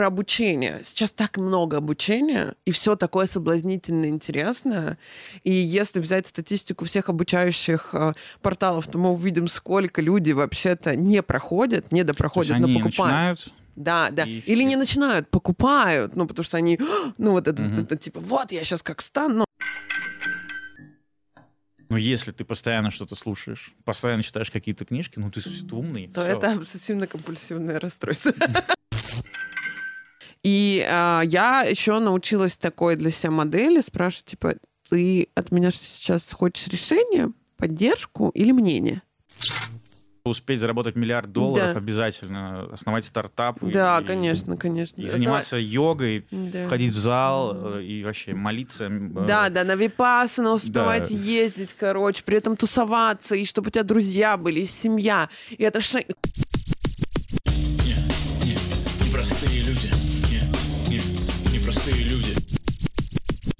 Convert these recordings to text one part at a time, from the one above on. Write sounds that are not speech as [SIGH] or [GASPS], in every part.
про обучение. Сейчас так много обучения, и все такое соблазнительно интересное. И если взять статистику всех обучающих э, порталов, то мы увидим, сколько люди вообще-то не проходят, не допроходят, но покупают. Начинают да, да. И Или все... не начинают, покупают, ну, потому что они, [GASPS] ну, вот это, угу. это типа, вот я сейчас как стану. Но если ты постоянно что-то слушаешь, постоянно читаешь какие-то книжки, ну ты умный. То все. это обсессивно-компульсивное расстройство. [LAUGHS] И а, я еще научилась такой для себя модели спрашивать, типа, ты от меня сейчас хочешь решение, поддержку или мнение? успеть заработать миллиард долларов, да. обязательно основать стартап. Да, и, конечно, конечно. И заниматься йогой, да. входить в зал э, и вообще молиться. Э, да, да, на випасана успевать да. ездить, короче, при этом тусоваться, и чтобы у тебя друзья были, и семья. И это ше...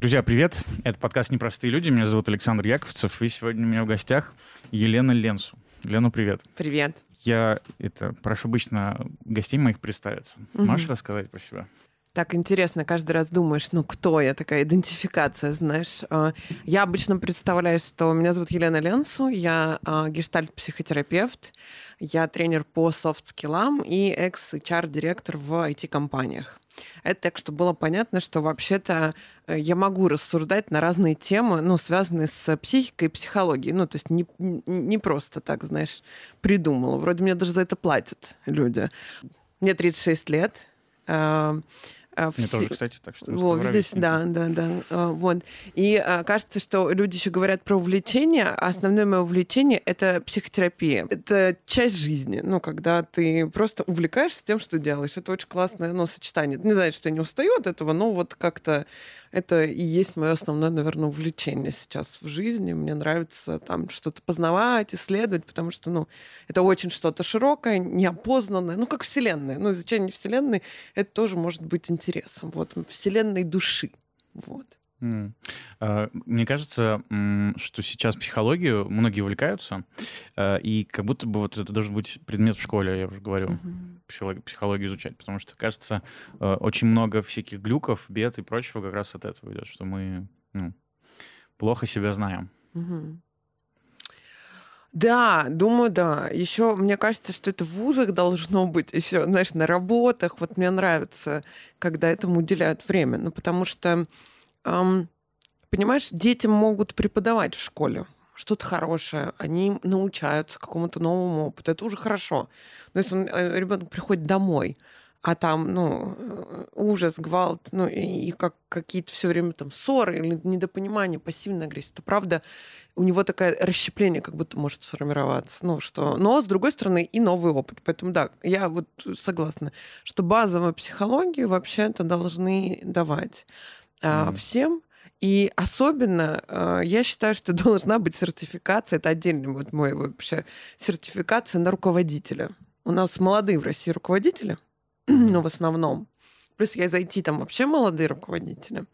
Друзья, привет! Это подкаст «Непростые люди». Меня зовут Александр Яковцев, и сегодня у меня в гостях Елена Ленсу. Лена, привет. Привет. Я это прошу обычно гостей моих представиться. Угу. Можешь рассказать про себя? Так интересно, каждый раз думаешь, ну кто я, такая идентификация, знаешь. А, я обычно представляю, что меня зовут Елена Ленсу, я а, гештальт-психотерапевт, я тренер по софт-скиллам и экс-HR-директор в IT-компаниях. Это так, чтобы было понятно, что вообще-то э, я могу рассуждать на разные темы, ну, связанные с психикой и психологией. Ну, то есть не, не просто так, знаешь, придумала. Вроде мне даже за это платят люди. Мне 36 лет. А, Мне тоже, кстати, так что... Вот, видишь, да, да, да. Вот. И а, кажется, что люди еще говорят про увлечение, а основное мое увлечение — это психотерапия. Это часть жизни, ну, когда ты просто увлекаешься тем, что делаешь. Это очень классное ну, сочетание. Не знаю, что я не устаю от этого, но вот как-то это и есть мое основное, наверное, увлечение сейчас в жизни. Мне нравится там что-то познавать, исследовать, потому что, ну, это очень что-то широкое, неопознанное, ну, как Вселенная. Ну, изучение Вселенной — это тоже может быть интересом. Вот, Вселенной души. Вот. А, мне кажется, что сейчас психологию многие увлекаются, а, и как будто бы вот это должен быть предмет в школе, я уже говорю, психологию, психологию изучать, потому что, кажется, а, очень много всяких глюков, бед и прочего как раз от этого идет, что мы ну, плохо себя знаем. Да, думаю, да. Еще мне кажется, что это в вузах должно быть, еще, знаешь, на работах. Вот мне нравится, когда этому уделяют время. Ну, потому что понимаешь, детям могут преподавать в школе что-то хорошее, они научаются какому-то новому опыту, это уже хорошо. Но если э, ребенок приходит домой, а там, ну, э, ужас, гвалт, ну, и, и как какие-то все время там ссоры или недопонимание, пассивная агрессия, то правда у него такое расщепление как будто может сформироваться. Ну, что... Но, с другой стороны, и новый опыт. Поэтому, да, я вот согласна, что базовую психологию вообще-то должны давать mm. всем. И особенно э, я считаю, что [LAUGHS] должна быть сертификация, это отдельный вот мой вообще сертификация на руководителя. У нас молодые в России руководители, [CLEARS THROAT] но в основном. Плюс я зайти там вообще молодые руководители.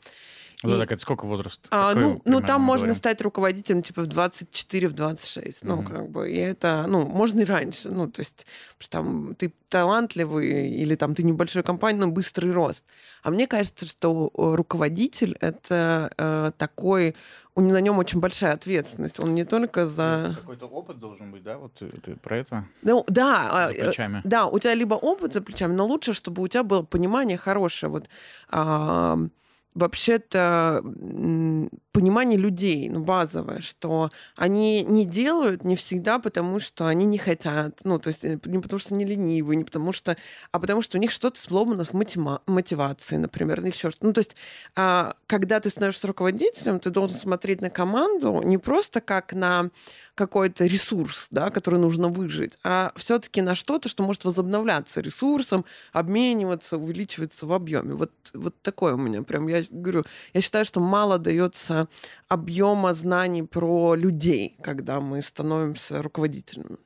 Ну, и... так это сколько возраст? А, ну, ну, там можно говорим? стать руководителем типа в 24, в 26. Mm-hmm. Ну, как бы, и это, ну, можно и раньше. Ну, то есть, что там ты талантливый или там ты небольшой компания, но быстрый рост. А мне кажется, что руководитель — это э, такой у него на нем очень большая ответственность. Он не только за... Какой-то опыт должен быть, да? Вот ты, ты про это? Ну, да. За э, плечами. Да, у тебя либо опыт за плечами, но лучше, чтобы у тебя было понимание хорошее. Вот, а, вообще-то понимание людей, ну, базовое, что они не делают не всегда потому, что они не хотят, ну, то есть э, не потому, что они ленивые, не потому что, а потому что у них что-то сломано в мотива- мотивации, например, или еще что-то. Ну, то есть, а, когда ты становишься руководителем, ты должен смотреть на команду не просто как на какой-то ресурс, да, который нужно выжить, а все-таки на что-то, что может возобновляться ресурсом, обмениваться, увеличиваться в объеме. Вот, вот такое у меня прям, я говорю, я считаю, что мало дается объема знаний про людей, когда мы становимся руководителями.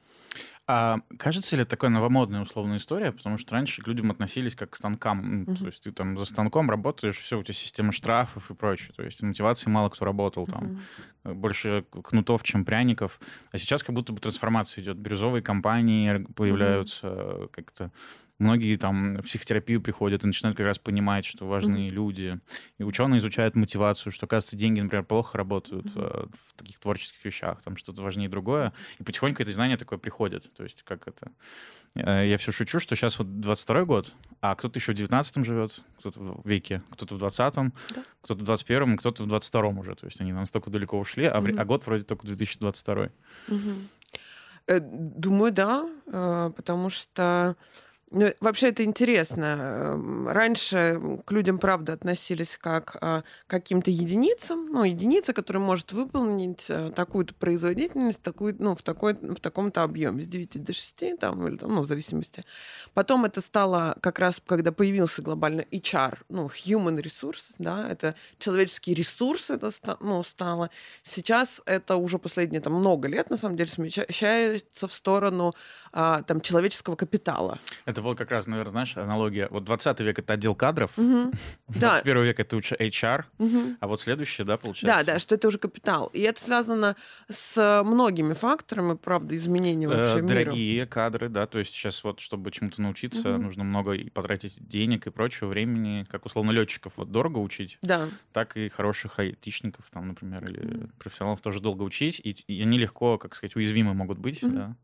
А кажется ли такая новомодная условная история? Потому что раньше к людям относились как к станкам. Ну, uh-huh. То есть ты там за станком работаешь, все, у тебя система штрафов и прочее. То есть мотивации мало кто работал там. Uh-huh. Больше кнутов, чем пряников. А сейчас как будто бы трансформация идет. Бирюзовые компании появляются, uh-huh. как-то многие там в психотерапию приходят и начинают как раз понимать, что важны mm-hmm. люди. И ученые изучают мотивацию, что, оказывается, деньги, например, плохо работают mm-hmm. в таких творческих вещах, там что-то важнее другое. И потихоньку это знание такое приходит. То есть как это... Э, я все шучу, что сейчас вот 22 год, а кто-то еще в 19 живет, кто-то в веке, кто-то в 20-м, да. кто-то в 21-м, кто-то в 22-м уже. То есть они настолько далеко ушли, а, mm-hmm. а год вроде только 2022. Mm-hmm. Думаю, да, э, потому что вообще это интересно. Эм, раньше к людям, правда, относились как а, к каким-то единицам, ну, единица, которая может выполнить э, такую-то производительность такую, ну, в, такой, в таком-то объеме, с 9 до 6, там, или, там, ну, в зависимости. Потом это стало как раз, когда появился глобально HR, ну, human resources, да, это человеческие ресурсы это ну, стало. Сейчас это уже последние там много лет, на самом деле, смещается в сторону а, там человеческого капитала. Это это вот как раз, наверное, знаешь, аналогия. Вот 20 век — это отдел кадров, угу. 21 [LAUGHS] век — это уже HR, угу. а вот следующее, да, получается? Да, да, что это уже капитал. И это связано с многими факторами, правда, изменения э, вообще э, Дорогие мира. кадры, да, то есть сейчас вот, чтобы чему-то научиться, угу. нужно много и потратить денег и прочего времени, как условно летчиков вот дорого учить, да. так и хороших айтишников там, например, или угу. профессионалов тоже долго учить, и, и они легко, как сказать, уязвимы могут быть, угу. да.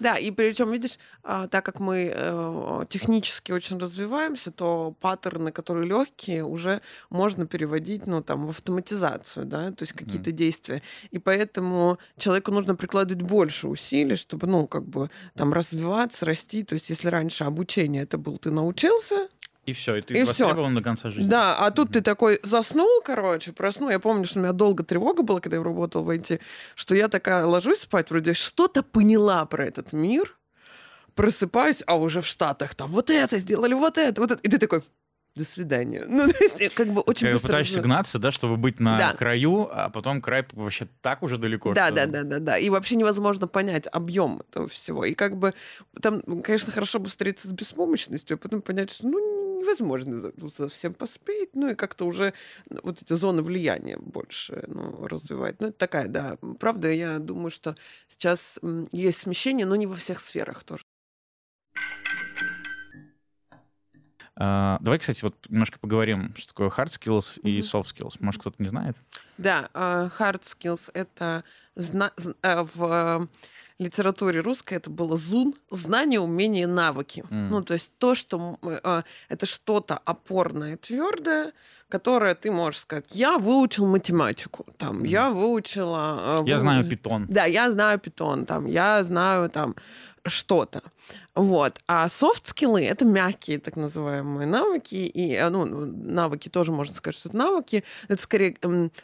Да, и причем, видишь, а, так как мы э, технически очень развиваемся, то паттерны, которые легкие, уже можно переводить, ну, там, в автоматизацию, да, то есть какие-то mm. действия. И поэтому человеку нужно прикладывать больше усилий, чтобы, ну, как бы там развиваться, расти. То есть если раньше обучение это был, ты научился, и все, и ты и востребован все. до конца жизни. Да, а тут mm-hmm. ты такой заснул, короче, проснул. Я помню, что у меня долго тревога была, когда я работал в IT, что я такая ложусь спать, вроде что-то поняла про этот мир, просыпаюсь, а уже в Штатах там вот это сделали, вот это, вот это. И ты такой, до свидания. Ну, то есть, как бы очень быстро... Пытаешься гнаться, да, чтобы быть на да. краю, а потом край вообще так уже далеко. Да, что... да, да, да, да. И вообще невозможно понять объем этого всего. И как бы там, конечно, хорошо бы встретиться с беспомощностью, а потом понять, что ну невозможно совсем поспеть, ну и как-то уже вот эти зоны влияния больше ну, развивать. Ну, это такая, да. Правда, я думаю, что сейчас есть смещение, но не во всех сферах тоже. Uh, давай, кстати, вот немножко поговорим, что такое hard skills mm-hmm. и soft skills. Может, кто-то не знает? Да, uh, hard skills — это зна- uh, в литературе русской это было зун, знание, умение, навыки. Mm. Ну, то есть то, что это что-то опорное, твердое, которое ты можешь сказать, я выучил математику, там, mm. я выучила... Я вы... знаю питон. Да, я знаю питон, там, я знаю там что-то. Вот. А софт-скиллы — это мягкие так называемые навыки, и э, ну, навыки тоже можно сказать, что это навыки. Это скорее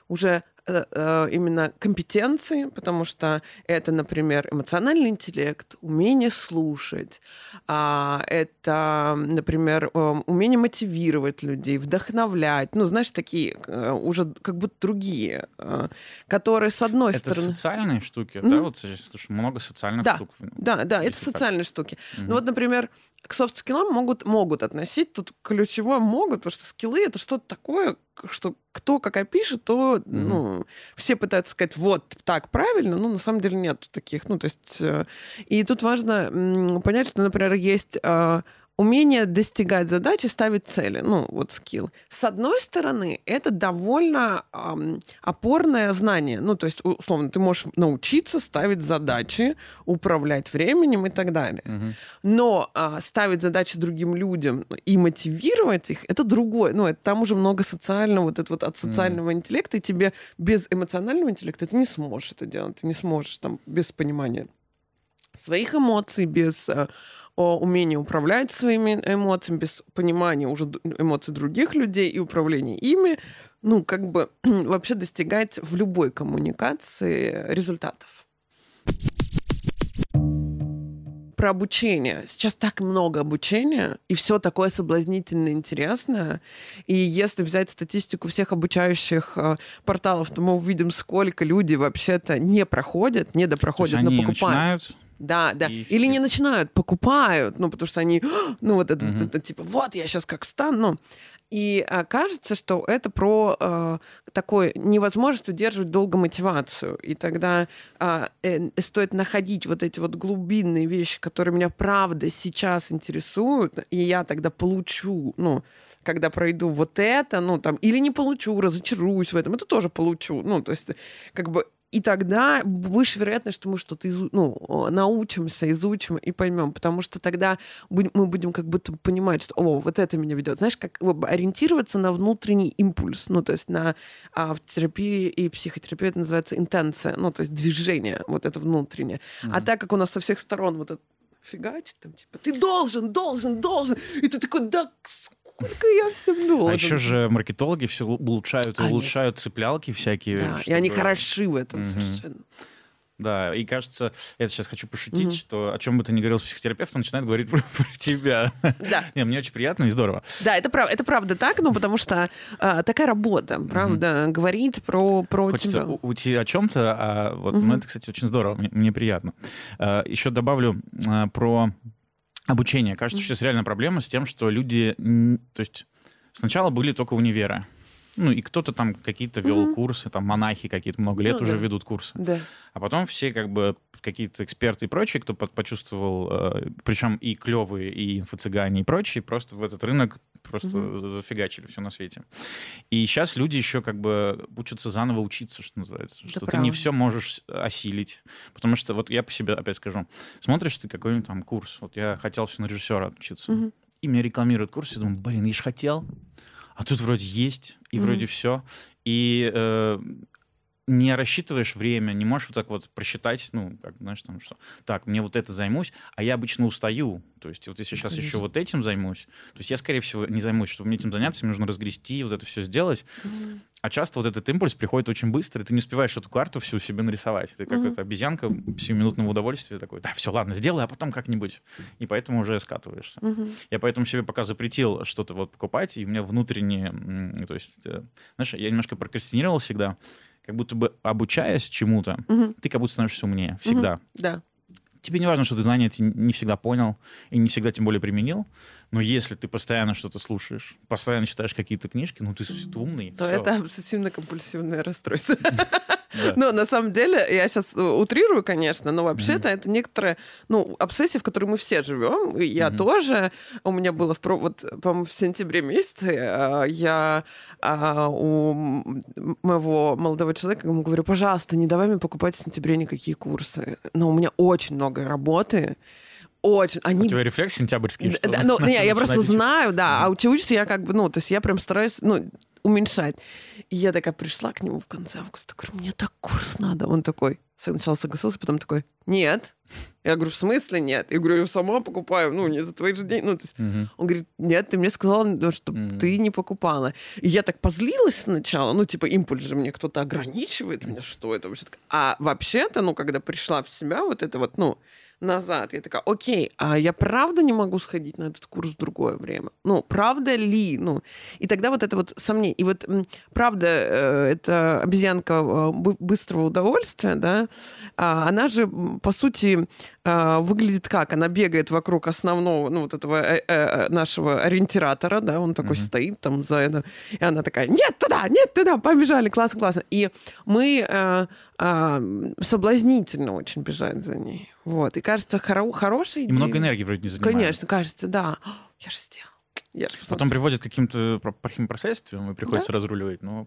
уже Э, э, именно компетенции, потому что это, например, эмоциональный интеллект, умение слушать, а, это, например, эм, умение мотивировать людей, вдохновлять, ну, знаешь, такие э, уже как будто другие, которые, с одной это стороны... Это социальные штуки, mm-hmm. да? Вот слушай, много социальных да, штук. Да, да, это социальные так. штуки. Mm-hmm. Ну вот, например, к софт-скиллам могут, могут относить, тут ключевое могут, потому что скиллы — это что-то такое, что кто как опишет, то mm-hmm. ну, все пытаются сказать, вот так правильно, но на самом деле нет таких. Ну, то есть, э, и тут важно понять, что, например, есть э, умение достигать задачи, ставить цели, ну, вот скилл. С одной стороны, это довольно эм, опорное знание. Ну, то есть, условно, ты можешь научиться ставить задачи, управлять временем и так далее. Угу. Но э, ставить задачи другим людям и мотивировать их, это другое. Ну, это, там уже много социального, вот это вот от социального угу. интеллекта, и тебе без эмоционального интеллекта ты не сможешь это делать. Ты не сможешь там без понимания своих эмоций, без э, умения управлять своими эмоциями, без понимания уже эмоций других людей и управления ими, ну, как бы [CLEARS THROAT] вообще достигать в любой коммуникации результатов про обучение. Сейчас так много обучения, и все такое соблазнительно интересное. И если взять статистику всех обучающих э, порталов, то мы увидим, сколько люди вообще-то не проходят, не допроходят, но покупают. Начинают Да, да. И Или все... не начинают, покупают, ну, потому что они, [GASPS] ну, вот это, угу. это типа, вот, я сейчас как стану. И а, кажется, что это про а, такой невозможность удерживать долго мотивацию. И тогда а, э, стоит находить вот эти вот глубинные вещи, которые меня правда сейчас интересуют, и я тогда получу, ну, когда пройду вот это, ну, там, или не получу, разочаруюсь в этом, это тоже получу. Ну, то есть, как бы, и тогда выше вероятность, что мы что-то изу... ну, научимся, изучим и поймем, потому что тогда мы будем как будто понимать, что о, вот это меня ведет. Знаешь, как ориентироваться на внутренний импульс, ну, то есть на а, в терапии и психотерапии это называется интенция, ну, то есть движение, вот это внутреннее. Mm-hmm. А так как у нас со всех сторон вот это фигачит, там, типа, ты должен, должен, должен, и ты такой, да сколько я всем должен. А еще же маркетологи все улучшают и улучшают цеплялки всякие. Да, чтобы... и они хороши в этом угу. совершенно. Да, и кажется, я сейчас хочу пошутить, угу. что о чем бы ты ни говорил с психотерапевтом, он начинает говорить [LAUGHS] про, про тебя. Да. [LAUGHS] Не, мне очень приятно и здорово. Да, это, прав, это правда так, ну, потому что а, такая работа, правда, угу. говорить про, про Хочется тебя. уйти о чем-то, а вот, угу. ну, это, кстати, очень здорово, мне, мне приятно. А, еще добавлю а, про обучение. Кажется, mm-hmm. что сейчас реально проблема с тем, что люди, то есть сначала были только универы. Ну, и кто-то там какие-то вел mm-hmm. курсы, там монахи какие-то много лет ну, уже да. ведут курсы. Да. А потом все как бы какие-то эксперты и прочие, кто почувствовал, э, причем и клевые, и инфо-цыгане, и прочие, просто в этот рынок просто mm-hmm. зафигачили все на свете. И сейчас люди еще как бы учатся заново учиться, что называется. Что правда. ты не все можешь осилить. Потому что вот я по себе опять скажу. Смотришь ты какой-нибудь там курс. Вот я хотел все на режиссера отучиться. Mm-hmm. И мне рекламируют курс, и думаю, блин, я же хотел. А тут вроде есть, и mm-hmm. вроде все. И э, не рассчитываешь время, не можешь вот так вот просчитать, ну, как, знаешь, там, что, так, мне вот это займусь, а я обычно устаю. То есть вот если сейчас еще вот этим займусь, то есть я, скорее всего, не займусь, чтобы мне этим заняться, мне нужно разгрести, вот это все сделать. Mm-hmm. А часто вот этот импульс приходит очень быстро, и ты не успеваешь эту карту всю себе нарисовать. Ты как mm-hmm. эта обезьянка сиюминутного удовольствия такой, да, все, ладно, сделай, а потом как-нибудь. И поэтому уже скатываешься. Mm-hmm. Я поэтому себе пока запретил что-то вот покупать, и у меня внутренне, то есть, э, знаешь, я немножко прокрастинировал всегда, как будто бы обучаясь чему-то, угу. ты как будто становишься умнее всегда. Угу. Да. Тебе не важно, что ты знания эти не всегда понял и не всегда тем более применил, но если ты постоянно что-то слушаешь, постоянно читаешь какие-то книжки, ну ты, ты умный. То все. это обсессивно-компульсивное расстройство. [LAUGHS] Но на самом деле, я сейчас э, утрирую, конечно, но вообще-то это некоторые, ну, обсессии, в которой мы все живем. И я тоже. У меня было, в, вот, по-моему, в сентябре месяце э, я а, у моего молодого человека ему говорю, пожалуйста, не давай мне покупать в сентябре никакие курсы. Но у меня очень много работы очень. Они... У тебя рефлекс сентябрьский, что да, [LAUGHS] ну, не, я просто знаю, да. А учусь я как бы, ну, то есть я прям стараюсь, ну, уменьшать. И я такая пришла к нему в конце августа, говорю, мне так курс надо. Он такой, сначала согласился, потом такой, нет. Я говорю, в смысле нет? Я говорю, я сама покупаю, ну, не за твои же деньги. Ну, то есть, uh-huh. Он говорит, нет, ты мне сказала, ну, что uh-huh. ты не покупала. И я так позлилась сначала, ну, типа, импульс же мне кто-то ограничивает меня, что это вообще? А вообще-то, ну, когда пришла в себя, вот это вот, ну, назад. Я такая, окей, а я правда не могу сходить на этот курс в другое время? Ну, правда ли? Ну, и тогда вот это вот сомнение. И вот правда, э, это обезьянка э, быстрого удовольствия, да, а она же, по сути, выглядит как? Она бегает вокруг основного, ну, вот этого нашего ориентиратора, да, он такой mm-hmm. стоит там за это, и она такая, нет туда, нет туда, побежали, классно, классно. И мы а, соблазнительно очень бежать за ней. Вот. И кажется, хоро- хорошая идея. И много энергии вроде не занимает. Конечно, кажется, да. Я же сделал. Я же Потом приводит к каким-то плохим последствиям, и приходится да? разруливать. Но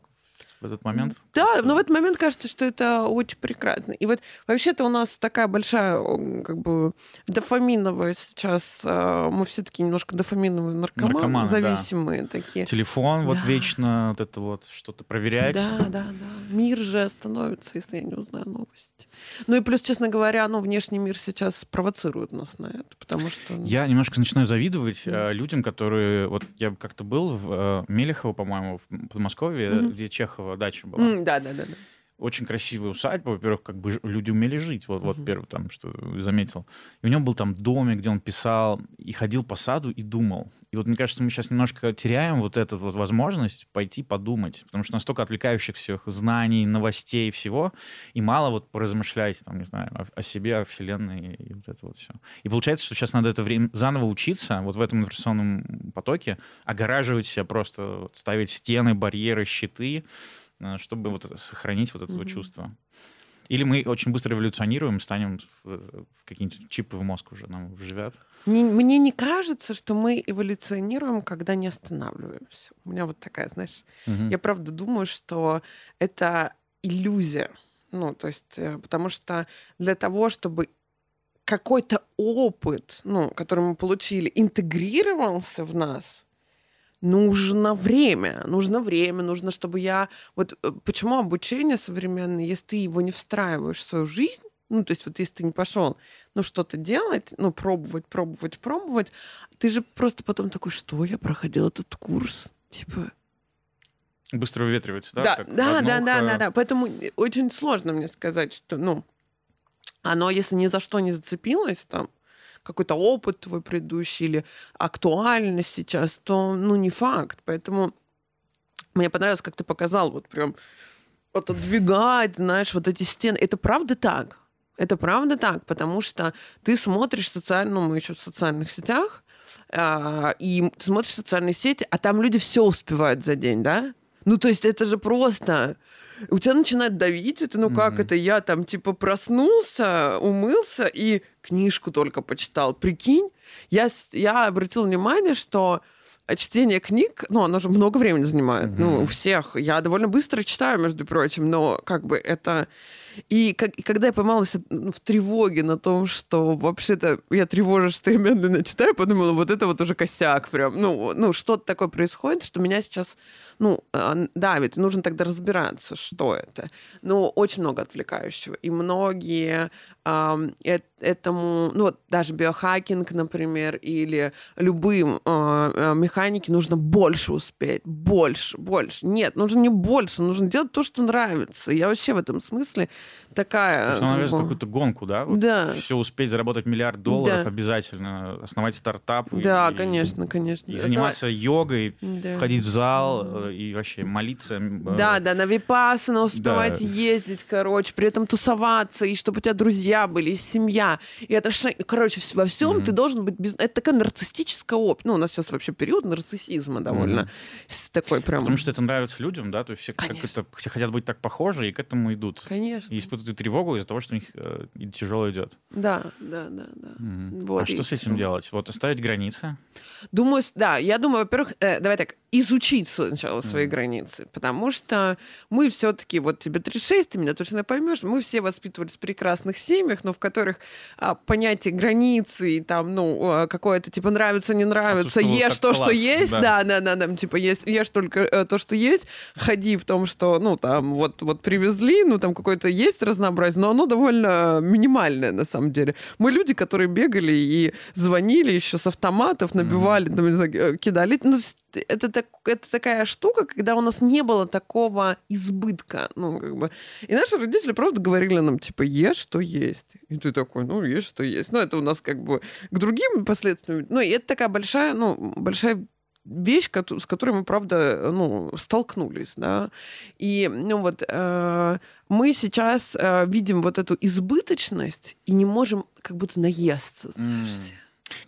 в этот момент. Да, но в этот момент кажется, что это очень прекрасно. И вот вообще-то у нас такая большая, как бы, дофаминовая сейчас, а, мы все таки немножко дофаминовые наркоманы, наркоманы зависимые да. такие. Телефон да. вот вечно вот это вот что-то проверять. Да, да, да. Мир же остановится, если я не узнаю новости. Ну и плюс, честно говоря, ну, внешний мир сейчас провоцирует нас на это, потому что... Ну... Я немножко начинаю завидовать mm. э, людям, которые... Вот я как-то был в э, Мелехово, по-моему, в Подмосковье, mm-hmm. где Чехова дача была. Mm, да, да, да, да очень красивая усадьба. Во-первых, как бы люди умели жить. Вот, вот первый там, что заметил. И у него был там домик, где он писал и ходил по саду и думал. И вот мне кажется, мы сейчас немножко теряем вот эту вот возможность пойти подумать, потому что настолько отвлекающих всех знаний, новостей, всего, и мало вот поразмышлять, там, не знаю, о, о себе, о вселенной и вот это вот все. И получается, что сейчас надо это время заново учиться вот в этом информационном потоке, огораживать себя просто, вот, ставить стены, барьеры, щиты, чтобы вот сохранить вот это mm-hmm. чувство. Или мы очень быстро эволюционируем, станем в какие-нибудь чипы в мозг уже нам вживят? Мне, мне не кажется, что мы эволюционируем, когда не останавливаемся. У меня вот такая, знаешь, угу. я правда думаю, что это иллюзия. Ну, то есть, э, потому что для того, чтобы какой-то опыт, ну, который мы получили, интегрировался в нас, нужно время, нужно время, нужно, чтобы я... Вот э, почему обучение современное, если ты его не встраиваешь в свою жизнь, ну, то есть вот если ты не пошел, ну, что-то делать, ну, пробовать, пробовать, пробовать, ты же просто потом такой, что я проходил этот курс, типа... Быстро выветривается, да? Да, да, да, да, да, да. Поэтому очень сложно мне сказать, что, ну, оно, если ни за что не зацепилось, там, какой-то опыт твой предыдущий или актуальность сейчас, то, ну, не факт. Поэтому мне понравилось, как ты показал, вот прям отодвигать, знаешь, вот эти стены. Это правда так. Это правда так, потому что ты смотришь социально, ну, мы еще в социальных сетях, э, и смотришь социальные сети, а там люди все успевают за день, да? Ну, то есть это же просто... У тебя начинает давить это, ну как mm-hmm. это, я там типа проснулся, умылся и книжку только почитал. Прикинь, я, я обратил внимание, что чтение книг, ну, оно же много времени занимает. Mm-hmm. Ну, у всех. Я довольно быстро читаю, между прочим, но как бы это и, как, и когда я поймалась в тревоге на том, что вообще-то я тревожусь, что я медленно читаю, подумала, вот это вот уже косяк прям. Ну, ну что-то такое происходит, что меня сейчас, ну, а, давит. Нужно тогда разбираться, что это. Но очень много отвлекающего. И многие э, этому, ну, вот даже биохакинг, например, или любым э, механике нужно больше успеть, больше, больше. Нет, нужно не больше, нужно делать то, что нравится. Я вообще в этом смысле такая... Есть она навязывает какую-то гонку, да? Вот да. Все успеть заработать миллиард долларов да. обязательно, основать стартап. Да, и, конечно, конечно. И заниматься да. йогой, да. входить в зал э, и вообще молиться. Э, да, да, на випассана успевать да. ездить, короче, при этом тусоваться, и чтобы у тебя друзья были, и семья, и отношения. Короче, во всем mm-hmm. ты должен быть... Без... Это такая нарциссическая опция. Ну, у нас сейчас вообще период нарциссизма довольно mm-hmm. такой прям... Потому что это нравится людям, да? То есть все, как это, все хотят быть так похожи, и к этому идут. Конечно. И испытывают тревогу из-за того, что у них э, тяжело идет. Да, да, да, да. Mm-hmm. Вот, а что с этим делать? Вот оставить границы? Думаю, да, я думаю, во-первых, э, давай так, изучить сначала свои mm. границы, потому что мы все-таки, вот тебе 36, ты меня точно поймешь, мы все воспитывались в прекрасных семьях, но в которых а, понятие границы и там, ну, а, какое-то типа нравится, не нравится, ешь то, класс, что есть, да, да, да, да, типа ешь, ешь только э, то, что есть, ходи в том, что, ну, там, вот, вот привезли, ну, там какое-то есть разнообразие, но оно довольно минимальное на самом деле. Мы люди, которые бегали и звонили еще с автоматов, набивали, mm-hmm. там, э, кидали, ну, это так, это такая штука, когда у нас не было такого избытка. Ну, как бы. И наши родители просто говорили нам, типа, ешь, что есть. И ты такой, ну, ешь, что есть. Ну, это у нас как бы к другим последствиям. Ну, и это такая большая, ну, большая вещь, с которой мы, правда, ну, столкнулись, да. И, ну, вот э, мы сейчас э, видим вот эту избыточность и не можем как будто наесться, знаешь, mm.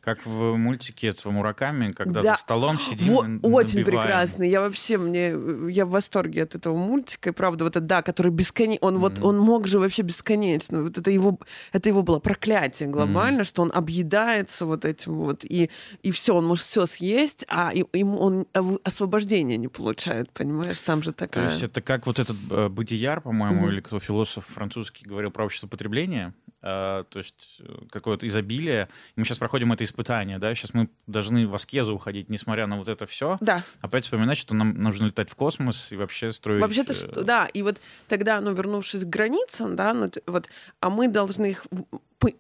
Как в мультике этого Мураками, когда да. за столом сидим Во- и Очень прекрасный. Я вообще, мне, я в восторге от этого мультика. И правда, вот это, да, который бесконечно... Он mm-hmm. вот, он мог же вообще бесконечно. Вот это его, это его было проклятие глобально, mm-hmm. что он объедается вот этим вот. И, и все, он может все съесть, а ему он освобождения не получает, понимаешь? Там же такая... То есть это как вот этот э, Бодияр, по-моему, mm-hmm. или кто философ французский говорил про общество потребления, э, то есть э, какое-то изобилие. Мы сейчас проходим это испытание, да, сейчас мы должны в аскезу уходить, несмотря на вот это все. Да. Опять вспоминать, что нам нужно летать в космос и вообще строить... Вообще-то, э, что, да, и вот тогда, ну, вернувшись к границам, да, ну, вот, а мы должны их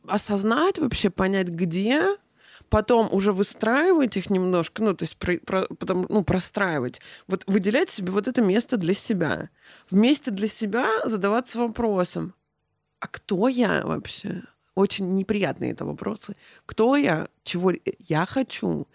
осознать вообще, понять, где, потом уже выстраивать их немножко, ну, то есть про, про, потом, ну, простраивать, вот выделять себе вот это место для себя. Вместе для себя задаваться вопросом, а кто я вообще? Очень неприятные это вопросы. Кто я? Чего я хочу?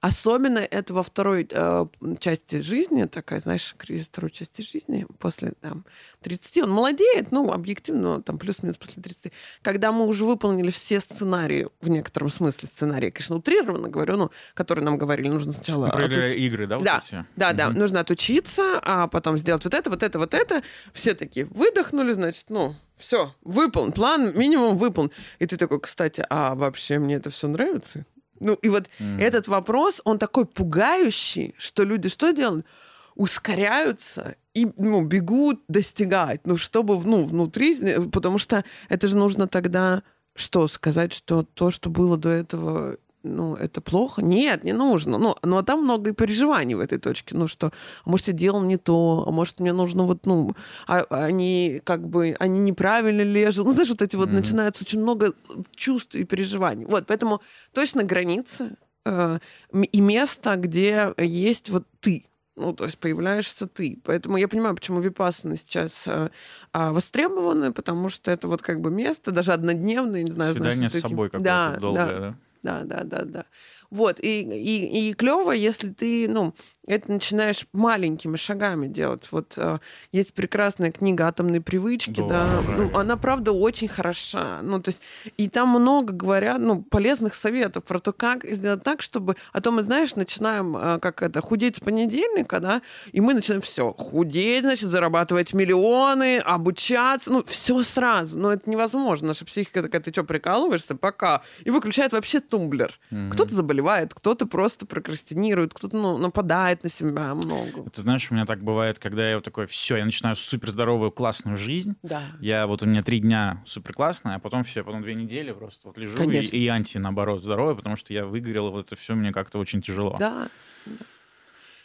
Особенно это во второй э, части жизни, такая, знаешь, кризис второй части жизни, после там, 30. Он молодеет, ну, объективно, там, плюс-минус после 30. Когда мы уже выполнили все сценарии, в некотором смысле сценарии, конечно, утрированно говорю, ну, которые нам говорили, нужно сначала... Например, отуч... игры, да? Вот да, эти? да, угу. да, нужно отучиться, а потом сделать вот это, вот это, вот это. Все такие выдохнули, значит, ну, все, выполнен, план минимум выполнен. И ты такой, кстати, а вообще мне это все нравится? Ну, и вот mm. этот вопрос, он такой пугающий, что люди что делают? ускоряются и ну, бегут достигать, ну, чтобы ну, внутри, потому что это же нужно тогда что сказать, что то, что было до этого ну, это плохо? Нет, не нужно. Ну, ну, а там много и переживаний в этой точке. Ну, что, а может, я делал не то, а может, мне нужно вот, ну, а, они как бы, они неправильно лежат. Ну, знаешь, вот эти mm-hmm. вот начинаются очень много чувств и переживаний. Вот, поэтому точно границы э, и место, где есть вот ты. Ну, то есть появляешься ты. Поэтому я понимаю, почему випассаны сейчас э, э, востребованы, потому что это вот как бы место, даже однодневное, не знаю. Свидание знаешь, с собой какое-то да, долгое, да? да? Да, да, да, да. Вот, и, и, и клево, если ты, ну, это начинаешь маленькими шагами делать. Вот э, есть прекрасная книга «Атомные привычки», Боже. да, ну, она, правда, очень хороша. Ну, то есть, и там много говорят, ну, полезных советов про то, как сделать так, чтобы... А то мы, знаешь, начинаем, э, как это, худеть с понедельника, да, и мы начинаем все худеть, значит, зарабатывать миллионы, обучаться, ну, все сразу. Но это невозможно. Наша психика такая, ты что, прикалываешься? Пока. И выключает вообще тумблер. Mm-hmm. Кто-то заболевает, кто-то просто прокрастинирует, кто-то, ну, нападает на себя много. Ты знаешь, у меня так бывает, когда я вот такой, все, я начинаю супер здоровую, классную жизнь. Да. Я вот у меня три дня супер классная, а потом все, потом две недели просто вот лежу и, и анти, наоборот, здоровая, потому что я выгорела, вот это все мне как-то очень тяжело. Да.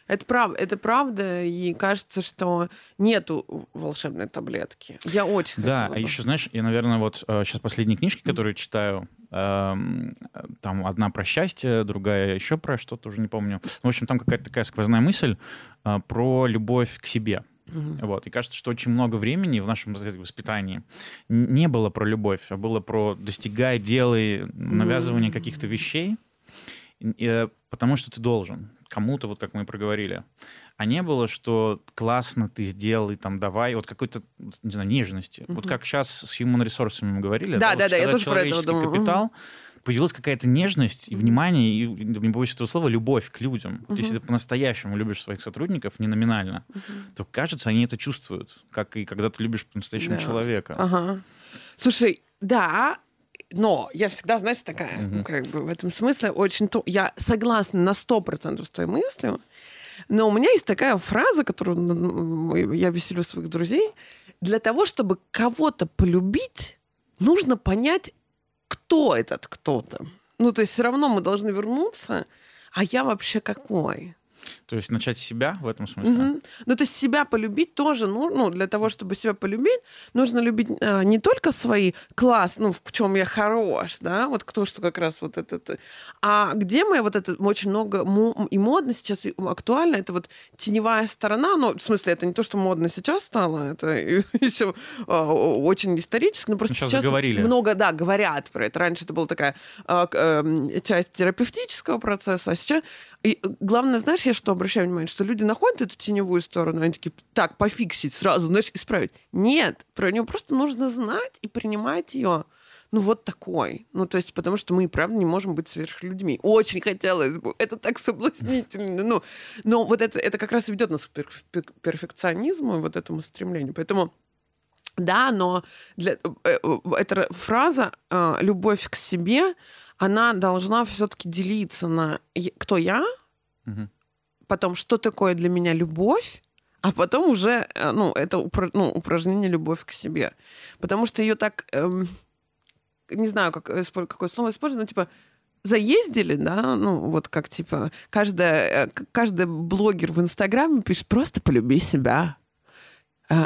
Это правда, это правда, и кажется, что нету волшебной таблетки. Я очень Да, а еще, знаешь, я, наверное, вот сейчас э, последние книжки, которые читаю, эм, там одна про счастье, другая еще про что-то, уже не помню. В общем, там какая-то такая сквозная мысль э, про любовь к себе. Mm-hmm. Вот. И кажется, что очень много времени в нашем воспитании не было про любовь, а было про достигай, делай, навязывание каких-то вещей, и, потому что ты должен кому-то, вот как мы проговорили. А не было, что классно ты сделал, и там давай, вот какой-то, не знаю, нежности. Mm-hmm. Вот как сейчас с human resources мы говорили. Да, да, да, вот, да я тоже про это думаю. капитал, mm-hmm. появилась какая-то нежность и внимание, и, не боюсь этого слова, любовь к людям. Mm-hmm. Вот если ты по-настоящему любишь своих сотрудников, не номинально, mm-hmm. то, кажется, они это чувствуют, как и когда ты любишь по-настоящему да. человека. Ага. Слушай, да, но я всегда, знаешь, такая, mm-hmm. как бы в этом смысле очень... То... Я согласна на сто процентов с твоей мыслью, но у меня есть такая фраза, которую я веселю своих друзей. Для того, чтобы кого-то полюбить, нужно понять, кто этот кто-то. Ну, то есть все равно мы должны вернуться, а я вообще какой? То есть начать себя в этом смысле? Угу. Ну, то есть себя полюбить тоже, ну, ну для того, чтобы себя полюбить, нужно любить э, не только свои класс, ну, в чем я хорош, да, вот кто что как раз вот это, а где мы вот это очень много и модно сейчас, и актуально, это вот теневая сторона, ну, в смысле, это не то, что модно сейчас стало, это [LAUGHS] еще э, очень исторически, но просто сейчас, сейчас заговорили. много, да, говорят про это. Раньше это была такая э, э, часть терапевтического процесса, а сейчас... И главное, знаешь, я что обращаю внимание, что люди находят эту теневую сторону, они такие, так, пофиксить сразу, знаешь, исправить. Нет, про нее просто нужно знать и принимать ее ну, вот такой. Ну, то есть, потому что мы, правда, не можем быть сверхлюдьми. Очень хотелось бы. Это так соблазнительно. Ну, но вот это, это как раз и ведет нас к перфекционизму и вот этому стремлению. Поэтому да, но для, э, э, эта фраза э, «любовь к себе», она должна все-таки делиться на «кто я?», угу потом, что такое для меня любовь, а потом уже, э, ну, это упра- ну, упражнение любовь к себе. Потому что ее так, эм, не знаю, как, э, какое слово использовать, но типа заездили, да, ну, вот как, типа, каждая, э, каждый блогер в Инстаграме пишет «просто полюби себя».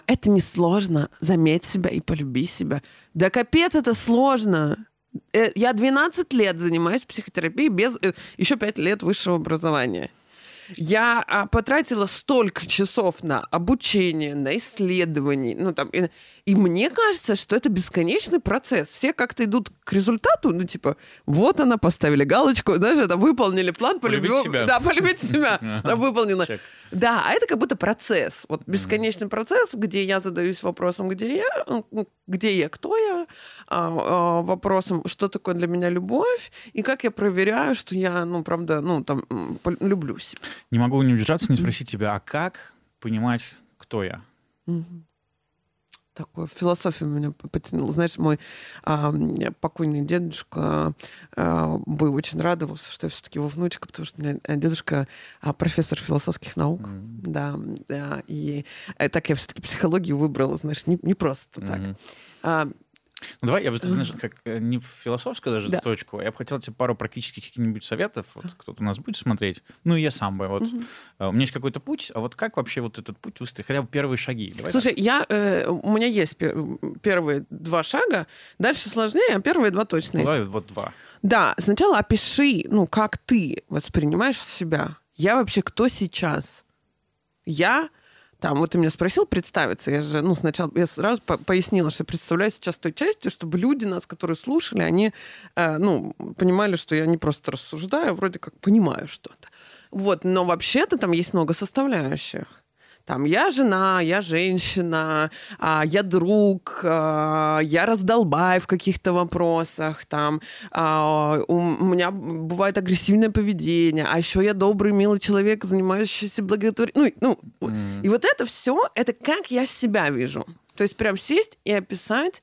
Это несложно. Заметь себя и полюби себя. Да капец, это сложно. Э, я 12 лет занимаюсь психотерапией без э, еще 5 лет высшего образования. Я а, потратила столько часов на обучение, на исследование, ну там, и, мне кажется, что это бесконечный процесс. Все как-то идут к результату, ну типа, вот она, поставили галочку, даже это выполнили план, полюбить себя. Да, полюбить себя, [LAUGHS] выполнено. Да, а это как будто процесс, вот бесконечный процесс, где я задаюсь вопросом, где я, где я, кто я, а, а, вопросом, что такое для меня любовь, и как я проверяю, что я, ну, правда, ну, там, люблю себя. Не могу не удержаться, не спросить тебя, а как понимать, кто я? Такую философию меня потянула. Знаешь, мой а, покойный дедушка а, бы очень радовался, что я все-таки его внучка, потому что у меня дедушка а, профессор философских наук. Mm-hmm. Да, да, и э, так я все-таки психологию выбрала, знаешь, не, не просто так. Mm-hmm. А, ну, давай, я бы, знаешь, как э, не в философскую даже да. точку, я бы хотел тебе пару практических каких-нибудь советов, вот кто-то нас будет смотреть, ну, я сам бы, вот, угу. у меня есть какой-то путь, а вот как вообще вот этот путь выстроить, хотя бы первые шаги? Давай Слушай, так. я, э, у меня есть первые два шага, дальше сложнее, а первые два точно ну, есть. Давай вот два. Да, сначала опиши, ну, как ты воспринимаешь себя. Я вообще кто сейчас? Я там, вот ты меня спросил представиться, я же, ну, сначала, я сразу по пояснила, что представляю сейчас той частью, чтобы люди нас, которые слушали, они, э, ну, понимали, что я не просто рассуждаю, а вроде как понимаю что-то. Вот, но вообще-то там есть много составляющих. Там я жена, я женщина, а, я друг, а, я раздолбай в каких-то вопросах, там а, у меня бывает агрессивное поведение, а еще я добрый, милый человек, занимающийся благотворительностью. Ну, ну mm. и вот это все, это как я себя вижу. То есть прям сесть и описать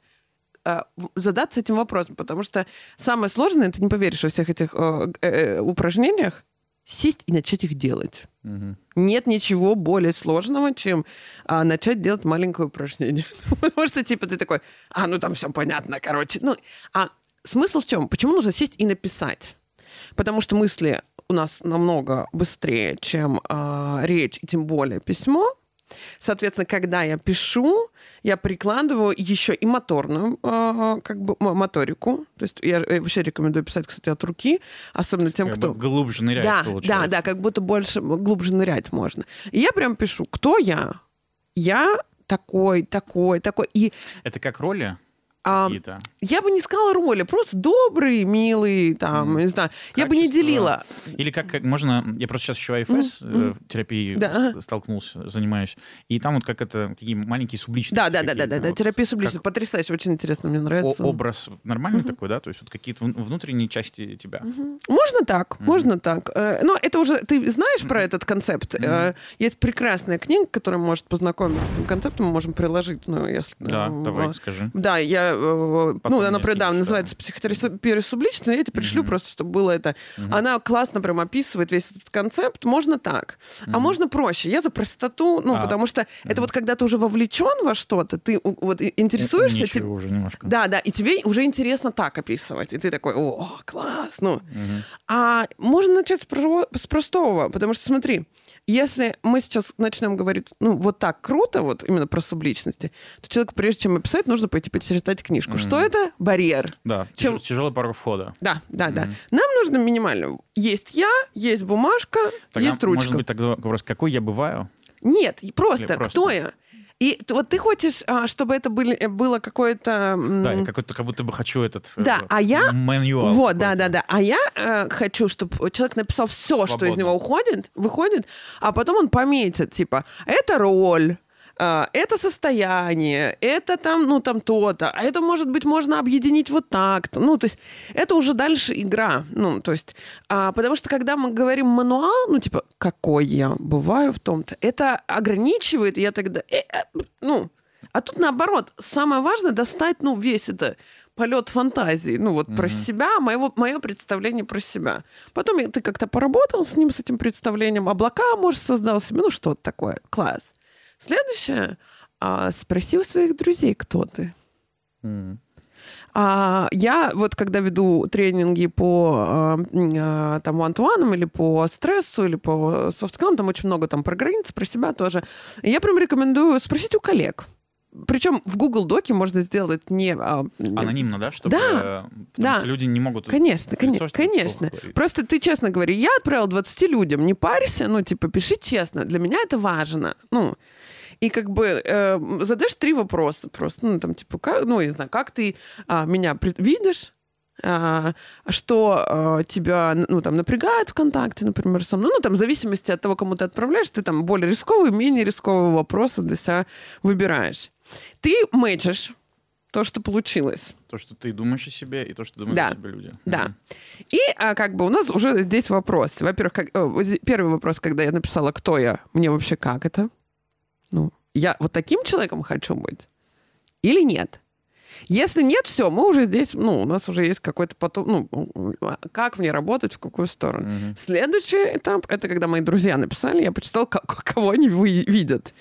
задаться этим вопросом, потому что самое сложное, ты не поверишь во всех этих э, э, упражнениях, сесть и начать их делать. Угу. Нет ничего более сложного, чем а, начать делать маленькое упражнение. [LAUGHS] Потому что, типа, ты такой, а, ну там все понятно, короче. Ну, а смысл в чем? Почему нужно сесть и написать? Потому что мысли у нас намного быстрее, чем а, речь, и тем более письмо. Соответственно, когда я пишу, я прикладываю еще и моторную э, как бы моторику. То есть я вообще рекомендую писать, кстати, от руки, особенно тем, как кто... глубже нырять, да, получается. Да, да, как будто больше глубже нырять можно. И я прям пишу, кто я? Я такой, такой, такой. И... Это как роли? А, я бы не сказала роли, просто добрый, милый, там, mm. не знаю. Качество. Я бы не делила. Или как, как можно... Я просто сейчас еще АФС mm. э, терапией да. столкнулся, занимаюсь. И там вот как это, какие маленькие субличности. Да, да, да, да, да, да, терапия субличности. Потрясающе, очень интересно, мне нравится. О, образ нормальный mm-hmm. такой, да? То есть вот какие-то внутренние части тебя. Mm-hmm. Можно так, mm-hmm. можно так. Э, но это уже... Ты знаешь mm-hmm. про этот концепт? Mm-hmm. Есть прекрасная книга, которая может познакомиться с этим концептом, мы можем приложить, ну, если... Да, давай, скажи. Да, я Э, Потом ну, она, да, называется психотерапия субличная, я тебе пришлю mm-hmm. просто, чтобы было это. Mm-hmm. Она классно прям описывает весь этот концепт. Можно так, mm-hmm. а можно проще. Я за простоту, ну, а. потому что mm-hmm. это вот когда ты уже вовлечен во что-то, ты вот интересуешься... Ничего, тебе... уже немножко. Да, да, и тебе уже интересно так описывать. И ты такой, о, класс, ну. Mm-hmm. А можно начать с, про... с простого, потому что, смотри, если мы сейчас начнем говорить, ну, вот так круто, вот именно про субличности, то человеку, прежде чем описать, нужно пойти почитать книжку. Mm-hmm. Что это? Барьер. Да, чем... тяжелый порог входа. Да, да, mm-hmm. да. Нам нужно минимально. Есть я, есть бумажка, Тогда, есть ручка. Может быть, тогда вопрос, какой я бываю? Нет, просто, просто. кто я? И вот ты хочешь, а, чтобы это были, э, было какое-то... Да, я какой-то, как будто бы хочу этот... Да, э, а я... Мануал вот, да, да, да. А я э, хочу, чтобы человек написал все, Свободно. что из него уходит, выходит, а потом он пометит, типа, это роль, это состояние, это там, ну, там то-то, а это, может быть, можно объединить вот так-то. Ну, то есть это уже дальше игра. Ну, то есть, а, потому что когда мы говорим мануал, ну, типа, какой я бываю в том-то, это ограничивает, я тогда, э, э, ну, а тут наоборот, самое важное достать, ну, весь это полет фантазии, ну вот mm-hmm. про себя, моего, мое представление про себя. Потом ты как-то поработал с ним, с этим представлением, облака, может, создал себе, ну что-то такое, класс. Следующее, а, спроси у своих друзей, кто ты. Mm. А, я вот когда веду тренинги по а, а там one или по стрессу, или по софт там очень много там про границы, про себя тоже. я прям рекомендую спросить у коллег. причем в Google Доке можно сделать не... А, Анонимно, да? Чтобы, да, да. Что люди не могут... Конечно, конечно, конечно. Просто ты честно говори, я отправил 20 людям, не парься, ну, типа, пиши честно. Для меня это важно. Ну, и как бы э, задаешь три вопроса просто, ну, там, типа, как, ну, я знаю, как ты а, меня видишь, а, что а, тебя, ну, там, напрягает ВКонтакте, например, со мной, ну, там, в зависимости от того, кому ты отправляешь, ты там более рисковые, менее рисковые вопросы для себя выбираешь. Ты мэчишь то, что получилось. То, что ты думаешь о себе, и то, что думают да. о себе люди. Да. И а, как бы у нас уже здесь вопрос. Во-первых, как, о, первый вопрос, когда я написала, кто я, мне вообще как это? Ну, я вот таким человеком хочу быть? Или нет? Если нет, все, мы уже здесь, ну, у нас уже есть какой-то потом, ну, как мне работать, в какую сторону. Mm-hmm. Следующий этап, это когда мои друзья написали, я почитала, как, кого они видят.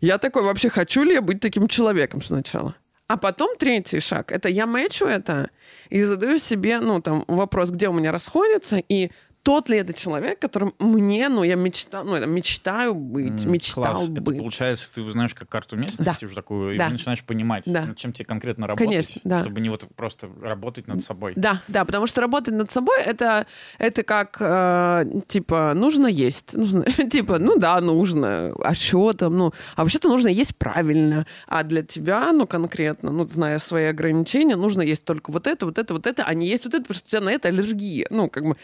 Я такой, вообще, хочу ли я быть таким человеком сначала? А потом третий шаг, это я мэчу это и задаю себе, ну, там, вопрос, где у меня расходятся, и тот ли это человек, которым мне, ну, я мечтаю, ну, это мечтаю быть, мечтал класс. быть. Это получается, ты узнаешь как карту местности да. уже такую, да. и начинаешь понимать, да. над чем тебе конкретно работать, Конечно, да. чтобы не вот просто работать над собой. Да, да, потому что работать над собой это, это как, э, типа, нужно есть. Нужно, [LAUGHS] типа, ну да, нужно. А что там? Ну, а вообще-то нужно есть правильно. А для тебя, ну, конкретно, ну, зная свои ограничения, нужно есть только вот это, вот это, вот это, а не есть вот это, потому что у тебя на это аллергия. Ну, как бы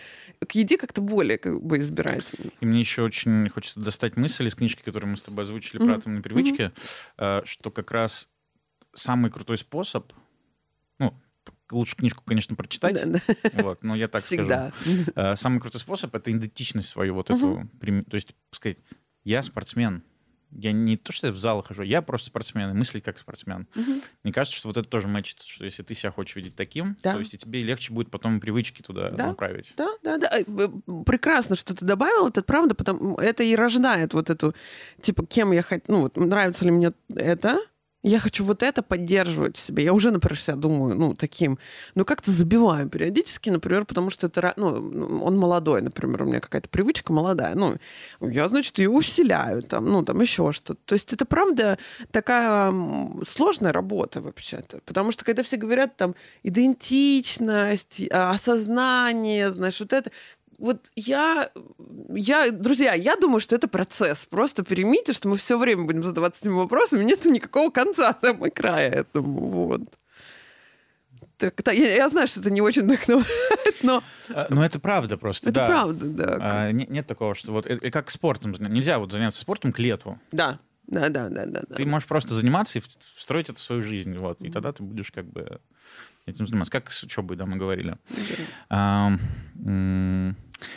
к еде как-то более как бы избирательно. И мне еще очень хочется достать мысль из книжки, которую мы с тобой озвучили mm-hmm. про атомные привычки, mm-hmm. что как раз самый крутой способ, ну, лучше книжку, конечно, прочитать, да, да. вот, но я так Всегда. скажу. Э, самый крутой способ — это идентичность свою вот эту, то есть сказать, я спортсмен, я не то, что я в зал хожу, я просто спортсмен, и мыслить как спортсмен. Угу. Мне кажется, что вот это тоже мэчится, что если ты себя хочешь видеть таким, да. то есть и тебе легче будет потом привычки туда да. направить. Да, да, да. Э, прекрасно, что ты добавил, это правда, потому это и рождает вот эту, типа, кем я хочу, ну, вот, нравится ли мне это, я хочу вот это поддерживать себе. Я уже, например, себя думаю, ну, таким, ну, как-то забиваю периодически, например, потому что это, ну, он молодой, например, у меня какая-то привычка молодая, ну, я, значит, ее усиляю, там, ну, там еще что-то. То есть это, правда, такая сложная работа вообще-то, потому что когда все говорят, там, идентичность, а, осознание, знаешь, вот это, вот я, я, друзья, я думаю, что это процесс. Просто примите, что мы все время будем задаваться этими вопросами, нету никакого конца [LAUGHS] там и края этому. Вот. Так, так, я, я знаю, что это не очень вдохновляет, но... А, но это правда просто, Это да. правда, да. А, нет, нет такого, что вот... И как спортом. Нельзя вот заняться спортом к лету. Да, да, да, да, да. Ты можешь просто заниматься и встроить это в свою жизнь, вот, и тогда ты будешь как бы этим заниматься. Как с учебой, да, мы говорили. А,